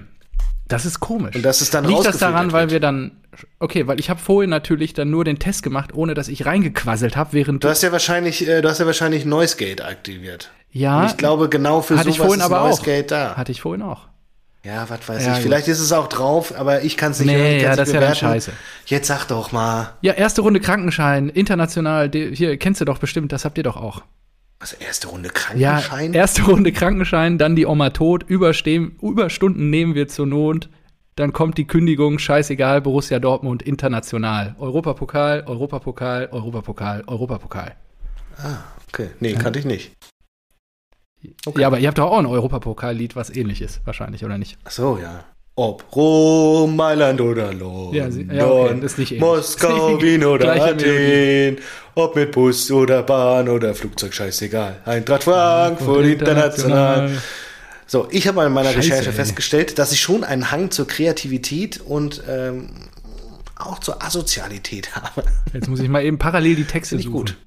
Das ist komisch. Und das ist dann Liegt das daran, weil wir dann Okay, weil ich habe vorhin natürlich dann nur den Test gemacht, ohne dass ich reingequasselt habe, während du hast ja wahrscheinlich, äh, du hast ja wahrscheinlich Noise Gate aktiviert. Ja. Und ich glaube genau für hatte sowas ich vorhin ist aber Noise auch. Gate da. Hatte ich vorhin auch. Ja, was weiß ja, ich. Gut. Vielleicht ist es auch drauf, aber ich kann es nicht nee, hören. Ja, das ist ja dann scheiße. Jetzt sag doch mal. Ja, erste Runde Krankenschein, international. Hier kennst du doch bestimmt. Das habt ihr doch auch. Was, erste Runde Krankenschein? Ja, erste Runde Krankenschein, dann die Oma tot, Überstunden nehmen wir zur Not dann kommt die Kündigung, scheißegal, Borussia Dortmund international. Europapokal, Europapokal, Europapokal, Europapokal. Ah, okay. Nee, kannte ich nicht. Okay. Ja, aber ihr habt doch auch ein Europapokallied, was ähnlich ist, wahrscheinlich, oder nicht? Ach so, ja. Ob Rom, Mailand oder London, ja, sie, ja, okay. Moskau, [LAUGHS] Wien oder Athen, ob mit Bus oder Bahn oder Flugzeug, scheißegal. Eintracht Frankfurt, international. international. So, ich habe in meiner Scheiße, Recherche ey. festgestellt, dass ich schon einen Hang zur Kreativität und ähm, auch zur Asozialität habe. Jetzt muss ich mal eben parallel die Texte suchen. gut.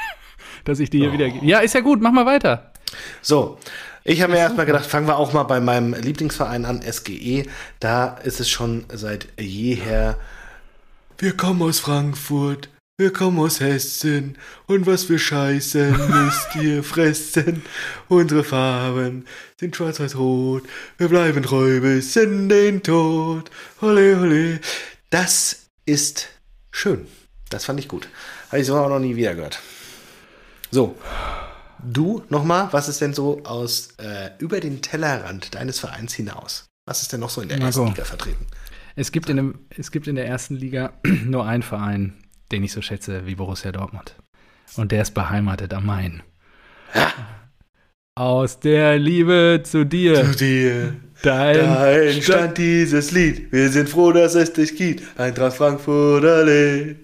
[LAUGHS] dass ich die hier oh. wieder. Ja, ist ja gut, mach mal weiter. So, ich habe mir erstmal gedacht, fangen wir auch mal bei meinem Lieblingsverein an, SGE. Da ist es schon seit jeher. Wir kommen aus Frankfurt, wir kommen aus Hessen und was wir scheißen müsst ihr [LAUGHS] fressen. Unsere Farben sind schwarz-weiß-rot, wir bleiben treu bis in den Tod. Ole, ole. Das ist schön. Das fand ich gut. Habe ich so auch noch nie wieder gehört. So. Du nochmal, was ist denn so aus äh, über den Tellerrand deines Vereins hinaus? Was ist denn noch so in der ersten Liga vertreten? Es gibt in, dem, es gibt in der ersten Liga [CLEARS THROAT] nur einen Verein, den ich so schätze wie Borussia Dortmund. Und der ist beheimatet am Main. Ja. Aus der Liebe zu dir. Zu dir. Dein, Dein stand, dieses Lied. Wir sind froh, dass es dich gibt. Eintracht Frankfurt Allee.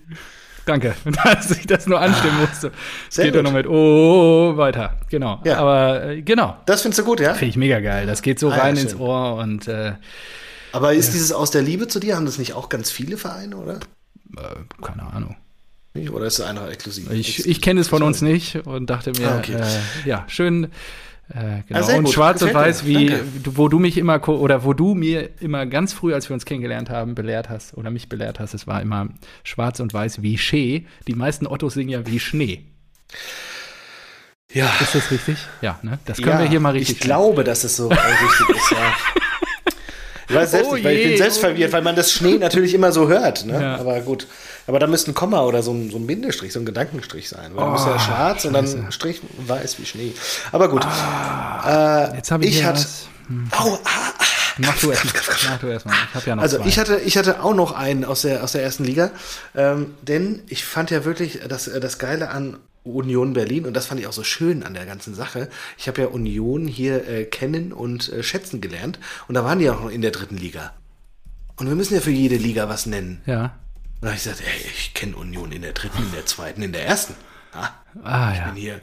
Danke, [LAUGHS] dass ich das nur anstimmen ah, musste. Sehr geht ja noch mit Oh weiter. Genau. Ja. Aber äh, genau. Das findest du gut, ja? Finde ich mega geil. Das geht so ah, rein ja, ins Ohr und äh, Aber ist ja. dieses aus der Liebe zu dir, haben das nicht auch ganz viele Vereine, oder? Äh, keine Ahnung. Oder ist es einer exklusiv? Ich, ich kenne es von uns nicht und dachte mir, ah, okay. äh, ja, schön. Äh, genau. Also und schwarz und weiß, wie, wo du mich immer oder wo du mir immer ganz früh, als wir uns kennengelernt haben, belehrt hast oder mich belehrt hast, es war immer schwarz und weiß wie Schee. Die meisten Ottos singen ja wie Schnee. Ja. Ist das richtig? Ja, ne? Das können ja, wir hier mal richtig. Ich glaube, dass es so [LAUGHS] richtig ist, ja. Ich weiß selbst oh nicht, weil ich bin selbst oh verwirrt, weil man das Schnee [LAUGHS] natürlich immer so hört. Ne? Ja. Aber gut. Aber da müsste ein Komma oder so ein, so ein Bindestrich, so ein Gedankenstrich sein. Weil oh, muss ja schwarz Scheiße. und dann Strich weiß wie Schnee. Aber gut. Ah, äh, jetzt habe ich, ich hatte. Hm. Oh, ah, ah, Mach du erstmal. [LAUGHS] Mach du erstmal. Ich habe ja noch Also zwei. ich hatte, ich hatte auch noch einen aus der, aus der ersten Liga. Ähm, denn ich fand ja wirklich das, das Geile an Union Berlin und das fand ich auch so schön an der ganzen Sache. Ich habe ja Union hier äh, kennen und äh, schätzen gelernt und da waren die auch noch in der dritten Liga. Und wir müssen ja für jede Liga was nennen. Ja. Und da habe ich gesagt, ey, ich kenne Union in der dritten, in der zweiten, in der ersten. Ah, ah ich ja. bin hier.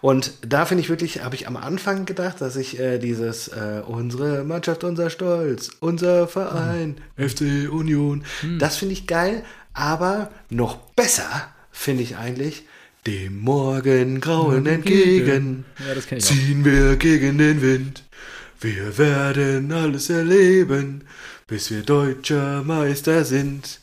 Und da finde ich wirklich, habe ich am Anfang gedacht, dass ich äh, dieses äh, unsere Mannschaft, unser Stolz, unser Verein, hm. FC Union, hm. das finde ich geil, aber noch besser finde ich eigentlich dem Morgengrauen entgegen ja, ziehen wir gegen den Wind. Wir werden alles erleben, bis wir deutscher Meister sind.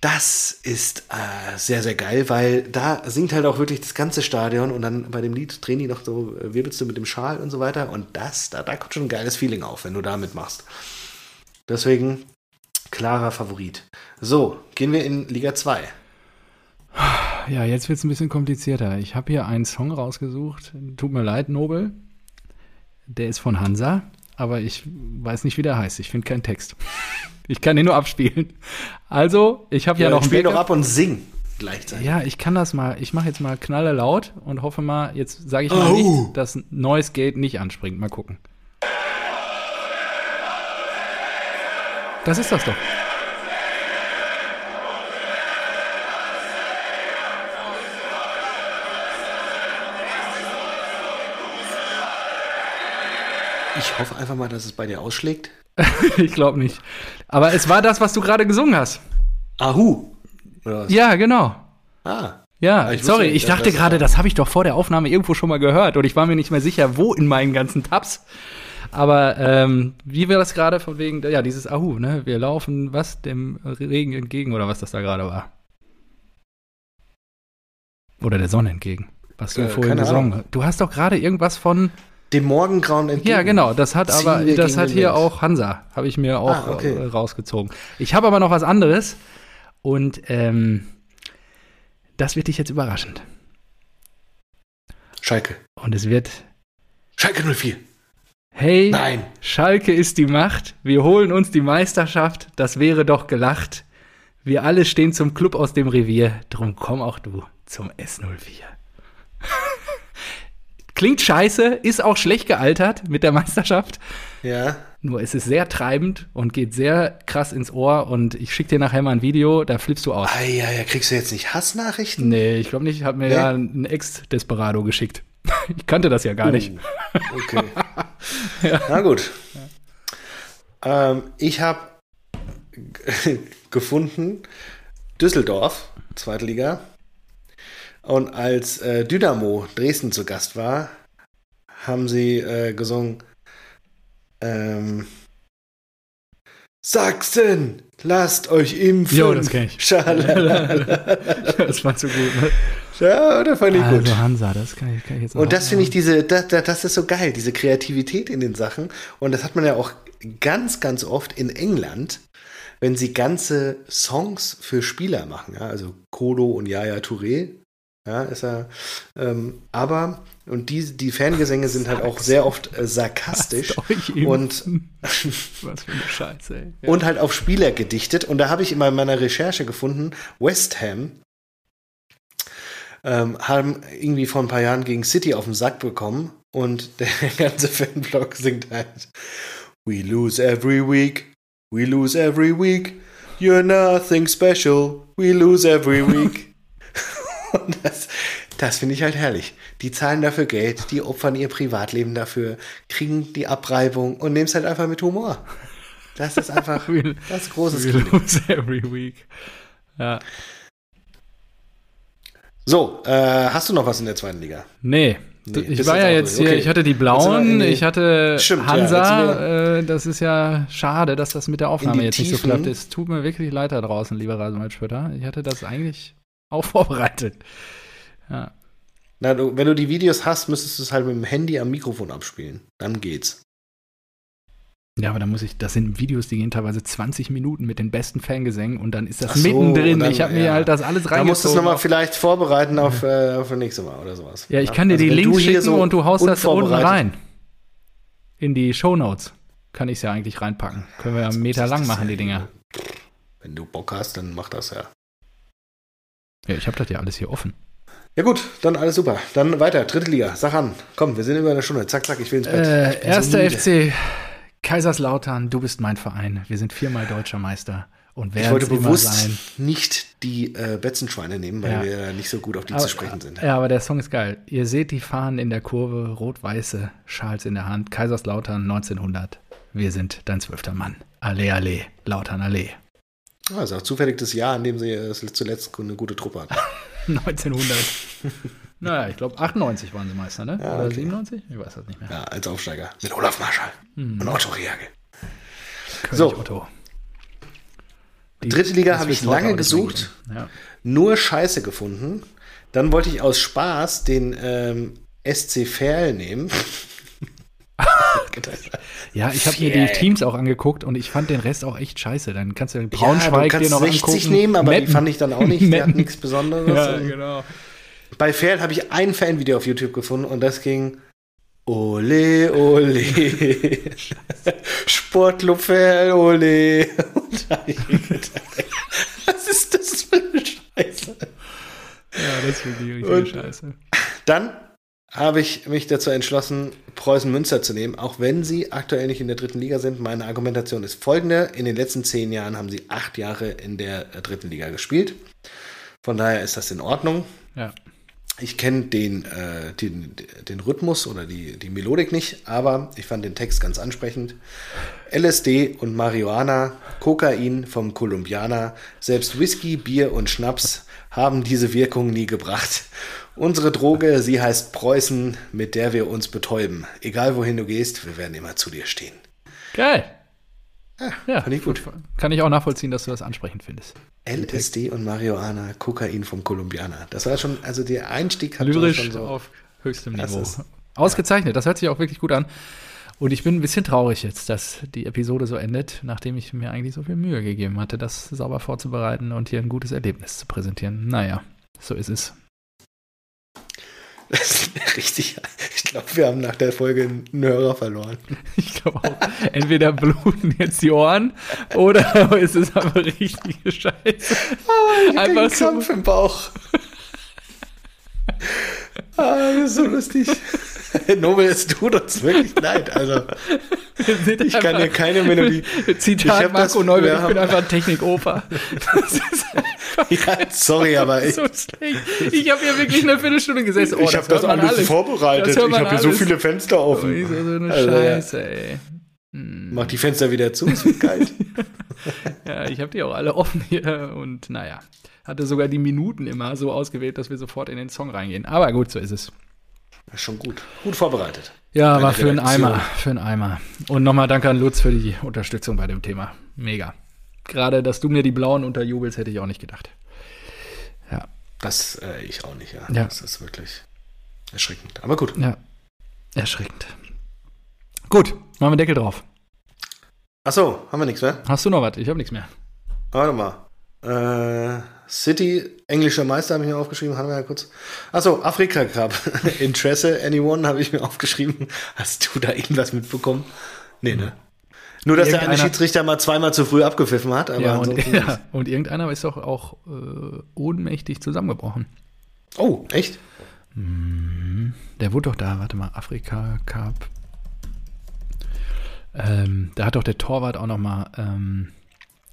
Das ist äh, sehr, sehr geil, weil da singt halt auch wirklich das ganze Stadion und dann bei dem Lied drehen die noch so, äh, wirbelst du mit dem Schal und so weiter. Und das, da, da kommt schon ein geiles Feeling auf, wenn du da mitmachst. Deswegen klarer Favorit. So, gehen wir in Liga 2. Ja, jetzt wird es ein bisschen komplizierter. Ich habe hier einen Song rausgesucht. Tut mir leid, Nobel. Der ist von Hansa, aber ich weiß nicht, wie der heißt. Ich finde keinen Text. [LAUGHS] Ich kann den nur abspielen. Also, ich habe ja, ja noch Spiel doch ab und sing gleichzeitig. Ja, ich kann das mal. Ich mache jetzt mal knalle laut und hoffe mal, jetzt sage ich mal oh. nicht, dass Noise Gate nicht anspringt. Mal gucken. Das ist das doch. Ich hoffe einfach mal, dass es bei dir ausschlägt. [LAUGHS] ich glaube nicht. Aber es war das, was du gerade gesungen hast. Ahu. Ja, genau. Ah. Ja, ich sorry, ich dachte gerade, das habe ich doch vor der Aufnahme irgendwo schon mal gehört und ich war mir nicht mehr sicher, wo in meinen ganzen Tabs. Aber ähm, wie wir das gerade von wegen, ja, dieses Ahu, ne? Wir laufen was dem Regen entgegen oder was das da gerade war. Oder der Sonne entgegen. Was du äh, vorhin gesungen hast. Du hast doch gerade irgendwas von dem Morgengrauen entgegen. Ja, genau. Das hat aber, das hat hier auch Hansa, habe ich mir auch ah, okay. Äh, rausgezogen. Ich habe aber noch was anderes und ähm, das wird dich jetzt überraschend. Schalke. Und es wird Schalke 04. Hey, Nein. Schalke ist die Macht. Wir holen uns die Meisterschaft. Das wäre doch gelacht. Wir alle stehen zum Club aus dem Revier. Drum komm auch du zum S04. [LAUGHS] Klingt scheiße, ist auch schlecht gealtert mit der Meisterschaft. Ja. Nur es ist sehr treibend und geht sehr krass ins Ohr und ich schicke dir nachher mal ein Video, da flippst du aus. Ah, ja, ja, kriegst du jetzt nicht Hassnachrichten? Nee, ich glaube nicht. Ich habe mir nee? ja einen Ex-Desperado geschickt. [LAUGHS] Ich kannte das ja gar uh, nicht. Okay. [LAUGHS] ja. Na gut. Ja. Ähm, ich habe [LAUGHS] gefunden Düsseldorf, Zweitliga. Und als äh, Dynamo Dresden zu Gast war, haben sie äh, gesungen ähm, Sachsen, lasst euch impfen. Jo, das kenne ich. [LAUGHS] [LAUGHS] das war zu gut, ne? Ja, das fand ich also gut. Hansa, das kann ich, kann ich jetzt Und das finde ich diese, das, das ist so geil, diese Kreativität in den Sachen. Und das hat man ja auch ganz, ganz oft in England, wenn sie ganze Songs für Spieler machen. Ja? Also Kodo und Yaya Touré ja, ist er. Ähm, aber, und die, die Fangesänge sind halt auch sehr oft äh, sarkastisch und [LAUGHS] was für eine Scheiße, ey. Ja. Und halt auf Spieler gedichtet. Und da habe ich in meiner Recherche gefunden, West Ham ähm, haben irgendwie vor ein paar Jahren gegen City auf den Sack bekommen und [LAUGHS] der ganze Fanblock singt halt We lose every week, we lose every week, you're nothing special, we lose every week. [LAUGHS] Und das, das finde ich halt herrlich. Die zahlen dafür Geld, die opfern ihr Privatleben dafür, kriegen die Abreibung und nehmen es halt einfach mit Humor. Das ist einfach [LAUGHS] das große We lose every week. Ja. So, äh, hast du noch was in der zweiten Liga? Nee. nee ich war ja jetzt hier, okay. ich hatte die Blauen, ich hatte Stimmt, Hansa. Ja, äh, das ist ja schade, dass das mit der Aufnahme jetzt Tiefen. nicht so klappt. Es tut mir wirklich leid da draußen, lieber Rasenwaldspötter. Ich hatte das eigentlich auch vorbereitet. Ja. Na, du, wenn du die Videos hast, müsstest du es halt mit dem Handy am Mikrofon abspielen. Dann geht's. Ja, aber da muss ich, das sind Videos, die gehen teilweise 20 Minuten mit den besten Fangesängen und dann ist das so, mittendrin. Dann, ich habe mir ja. halt das alles reingezogen. Da musst du es nochmal vielleicht vorbereiten auf, äh, auf das nächste Mal oder sowas. Ja, ich kann dir also die Links schicken so und du haust das unten rein. In die Show Notes kann ich es ja eigentlich reinpacken. Können wir ja einen Meter lang machen, die Dinger. Wenn du Bock hast, dann mach das ja. Ja, ich habe das ja alles hier offen. Ja gut, dann alles super. Dann weiter, dritte Liga. Sag an. Komm, wir sind über eine Stunde. Zack, zack, ich will ins Bett. Äh, erster so FC Kaiserslautern, du bist mein Verein. Wir sind viermal deutscher Meister. Und ich wollte bewusst nicht die äh, Betzenschweine nehmen, weil ja. wir nicht so gut auf die aber, zu sprechen sind. Ja, aber der Song ist geil. Ihr seht die Fahnen in der Kurve, rot-weiße Schals in der Hand. Kaiserslautern 1900. Wir sind dein zwölfter Mann. Allee, Allee, Lautern Allee. Ist auch zufällig das Jahr, in dem sie äh, zuletzt eine gute Truppe hatten. [LAUGHS] 1900. [LAUGHS] naja, ich glaube 98 waren sie Meister, ne? Ja, Oder 97? Ich weiß das nicht mehr. Ja, als Aufsteiger. Mit Olaf Marschall hm. und Otto Reagel. So. Otto. Die, Dritte Liga habe ich lange gesucht, ja. nur Scheiße gefunden. Dann wollte ich aus Spaß den ähm, SC Verl nehmen. Ja, ich habe mir die Teams auch angeguckt und ich fand den Rest auch echt scheiße. Dann kannst du den Braunschweig ja, du dir noch 60 angucken. nehmen, aber Metten. die fand ich dann auch nicht. Der hat nichts Besonderes. Ja, genau. Bei Ferl habe ich ein Fanvideo auf YouTube gefunden und das ging Ole, ole. [LAUGHS] Sportclub Ferl, ole. was ist das für eine Scheiße? Ja, das finde ich richtig und scheiße. Dann habe ich mich dazu entschlossen, Preußen Münster zu nehmen, auch wenn sie aktuell nicht in der dritten Liga sind. Meine Argumentation ist folgende. In den letzten zehn Jahren haben sie acht Jahre in der dritten Liga gespielt. Von daher ist das in Ordnung. Ja. Ich kenne den, äh, den, den Rhythmus oder die, die Melodik nicht, aber ich fand den Text ganz ansprechend. LSD und Marihuana, Kokain vom Kolumbianer, selbst Whisky, Bier und Schnaps haben diese Wirkung nie gebracht. Unsere Droge, sie heißt Preußen, mit der wir uns betäuben. Egal wohin du gehst, wir werden immer zu dir stehen. Geil. Ja, ja finde ich gut. Kann ich auch nachvollziehen, dass du das ansprechend findest. LSD und Marihuana, Kokain vom Kolumbianer. Das war schon, also der Einstieg hat Lyrisch schon so auf höchstem Niveau. Ist, Ausgezeichnet, das hört sich auch wirklich gut an. Und ich bin ein bisschen traurig jetzt, dass die Episode so endet, nachdem ich mir eigentlich so viel Mühe gegeben hatte, das sauber vorzubereiten und hier ein gutes Erlebnis zu präsentieren. Naja, so ist es. Das ist richtig. Ich glaube, wir haben nach der Folge einen Hörer verloren. Ich glaube auch. Entweder bluten jetzt die Ohren oder [LAUGHS] es ist einfach richtige Scheiße. Oh, ich einfach so. Kampf im Bauch. Ah, das ist so lustig. [LAUGHS] Nobel, es tut uns wirklich leid. Also, ich kann dir keine Melodie. [LAUGHS] Zitat Marco Neubel, ich bin einfach ein Technikoper. [LAUGHS] ja, sorry, aber ich. So ich habe hier wirklich eine Viertelstunde gesessen. Oh, ich habe das, das alles, alles, vorbereitet. Ich habe hier so viele Fenster offen. Oh, so eine also, Scheiße, ey. Hm. Mach die Fenster wieder zu, es wird kalt. ja, ich habe die auch alle offen hier und naja hatte sogar die Minuten immer so ausgewählt, dass wir sofort in den Song reingehen. Aber gut, so ist es. Ist schon gut. Gut vorbereitet. Ja, war für einen Eimer. Für einen Eimer. Und nochmal danke an Lutz für die Unterstützung bei dem Thema. Mega. Gerade, dass du mir die blauen unterjubelst, hätte ich auch nicht gedacht. Ja. Das äh, ich auch nicht, ja. ja. Das ist wirklich erschreckend. Aber gut. Ja. Erschreckend. Gut, machen wir Deckel drauf. Achso, haben wir nichts mehr? Hast du noch was? Ich habe nichts mehr. Warte mal. Äh, City, englischer Meister habe ich mir aufgeschrieben, haben wir ja kurz. Achso, Afrika Cup. [LAUGHS] Interesse, anyone habe ich mir aufgeschrieben. Hast du da irgendwas mitbekommen? Nee, ne? Nur, dass der eine Schiedsrichter mal zweimal zu früh abgepfiffen hat. Aber ja, und, ja, und irgendeiner ist doch auch äh, ohnmächtig zusammengebrochen. Oh, echt? Mhm. Der wurde doch da, warte mal, Afrika Cup. Ähm, da hat doch der Torwart auch noch mal ähm,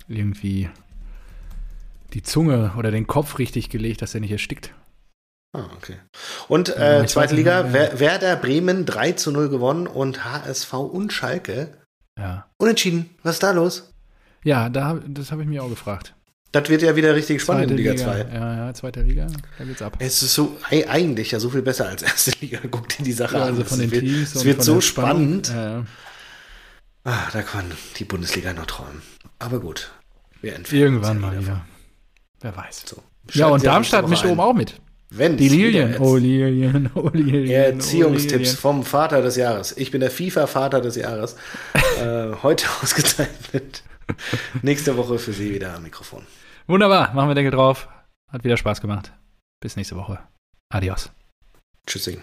irgendwie die Zunge oder den Kopf richtig gelegt, dass er nicht erstickt. Ah, okay. Und äh, ja, zweite Liga, nicht, Werder Bremen 3 zu 0 gewonnen und HSV und Schalke ja. unentschieden. Was ist da los? Ja, da, das habe ich mir auch gefragt. Das wird ja wieder richtig spannend zweite in Liga 2. Ja, ja, zweite Liga, da geht's ab. Es ist so eigentlich ja so viel besser als [LAUGHS] erste Liga. Guck dir die Sache ja, an. Also von den wird, Teams es wird so spannend. Ja, ja. Ah, da kann die Bundesliga noch träumen. Aber gut. Wir Irgendwann mal wieder. Wer weiß. So. Ja, und Darmstadt mischt oben auch mit. Wenn die Lilien. Oh, Lilien, oh, Lilien. Erziehungstipps oh, vom Vater des Jahres. Ich bin der FIFA-Vater des Jahres. [LAUGHS] äh, heute [LAUGHS] ausgezeichnet. nächste Woche für Sie wieder am Mikrofon. Wunderbar, machen wir Deckel drauf. Hat wieder Spaß gemacht. Bis nächste Woche. Adios. Tschüssing.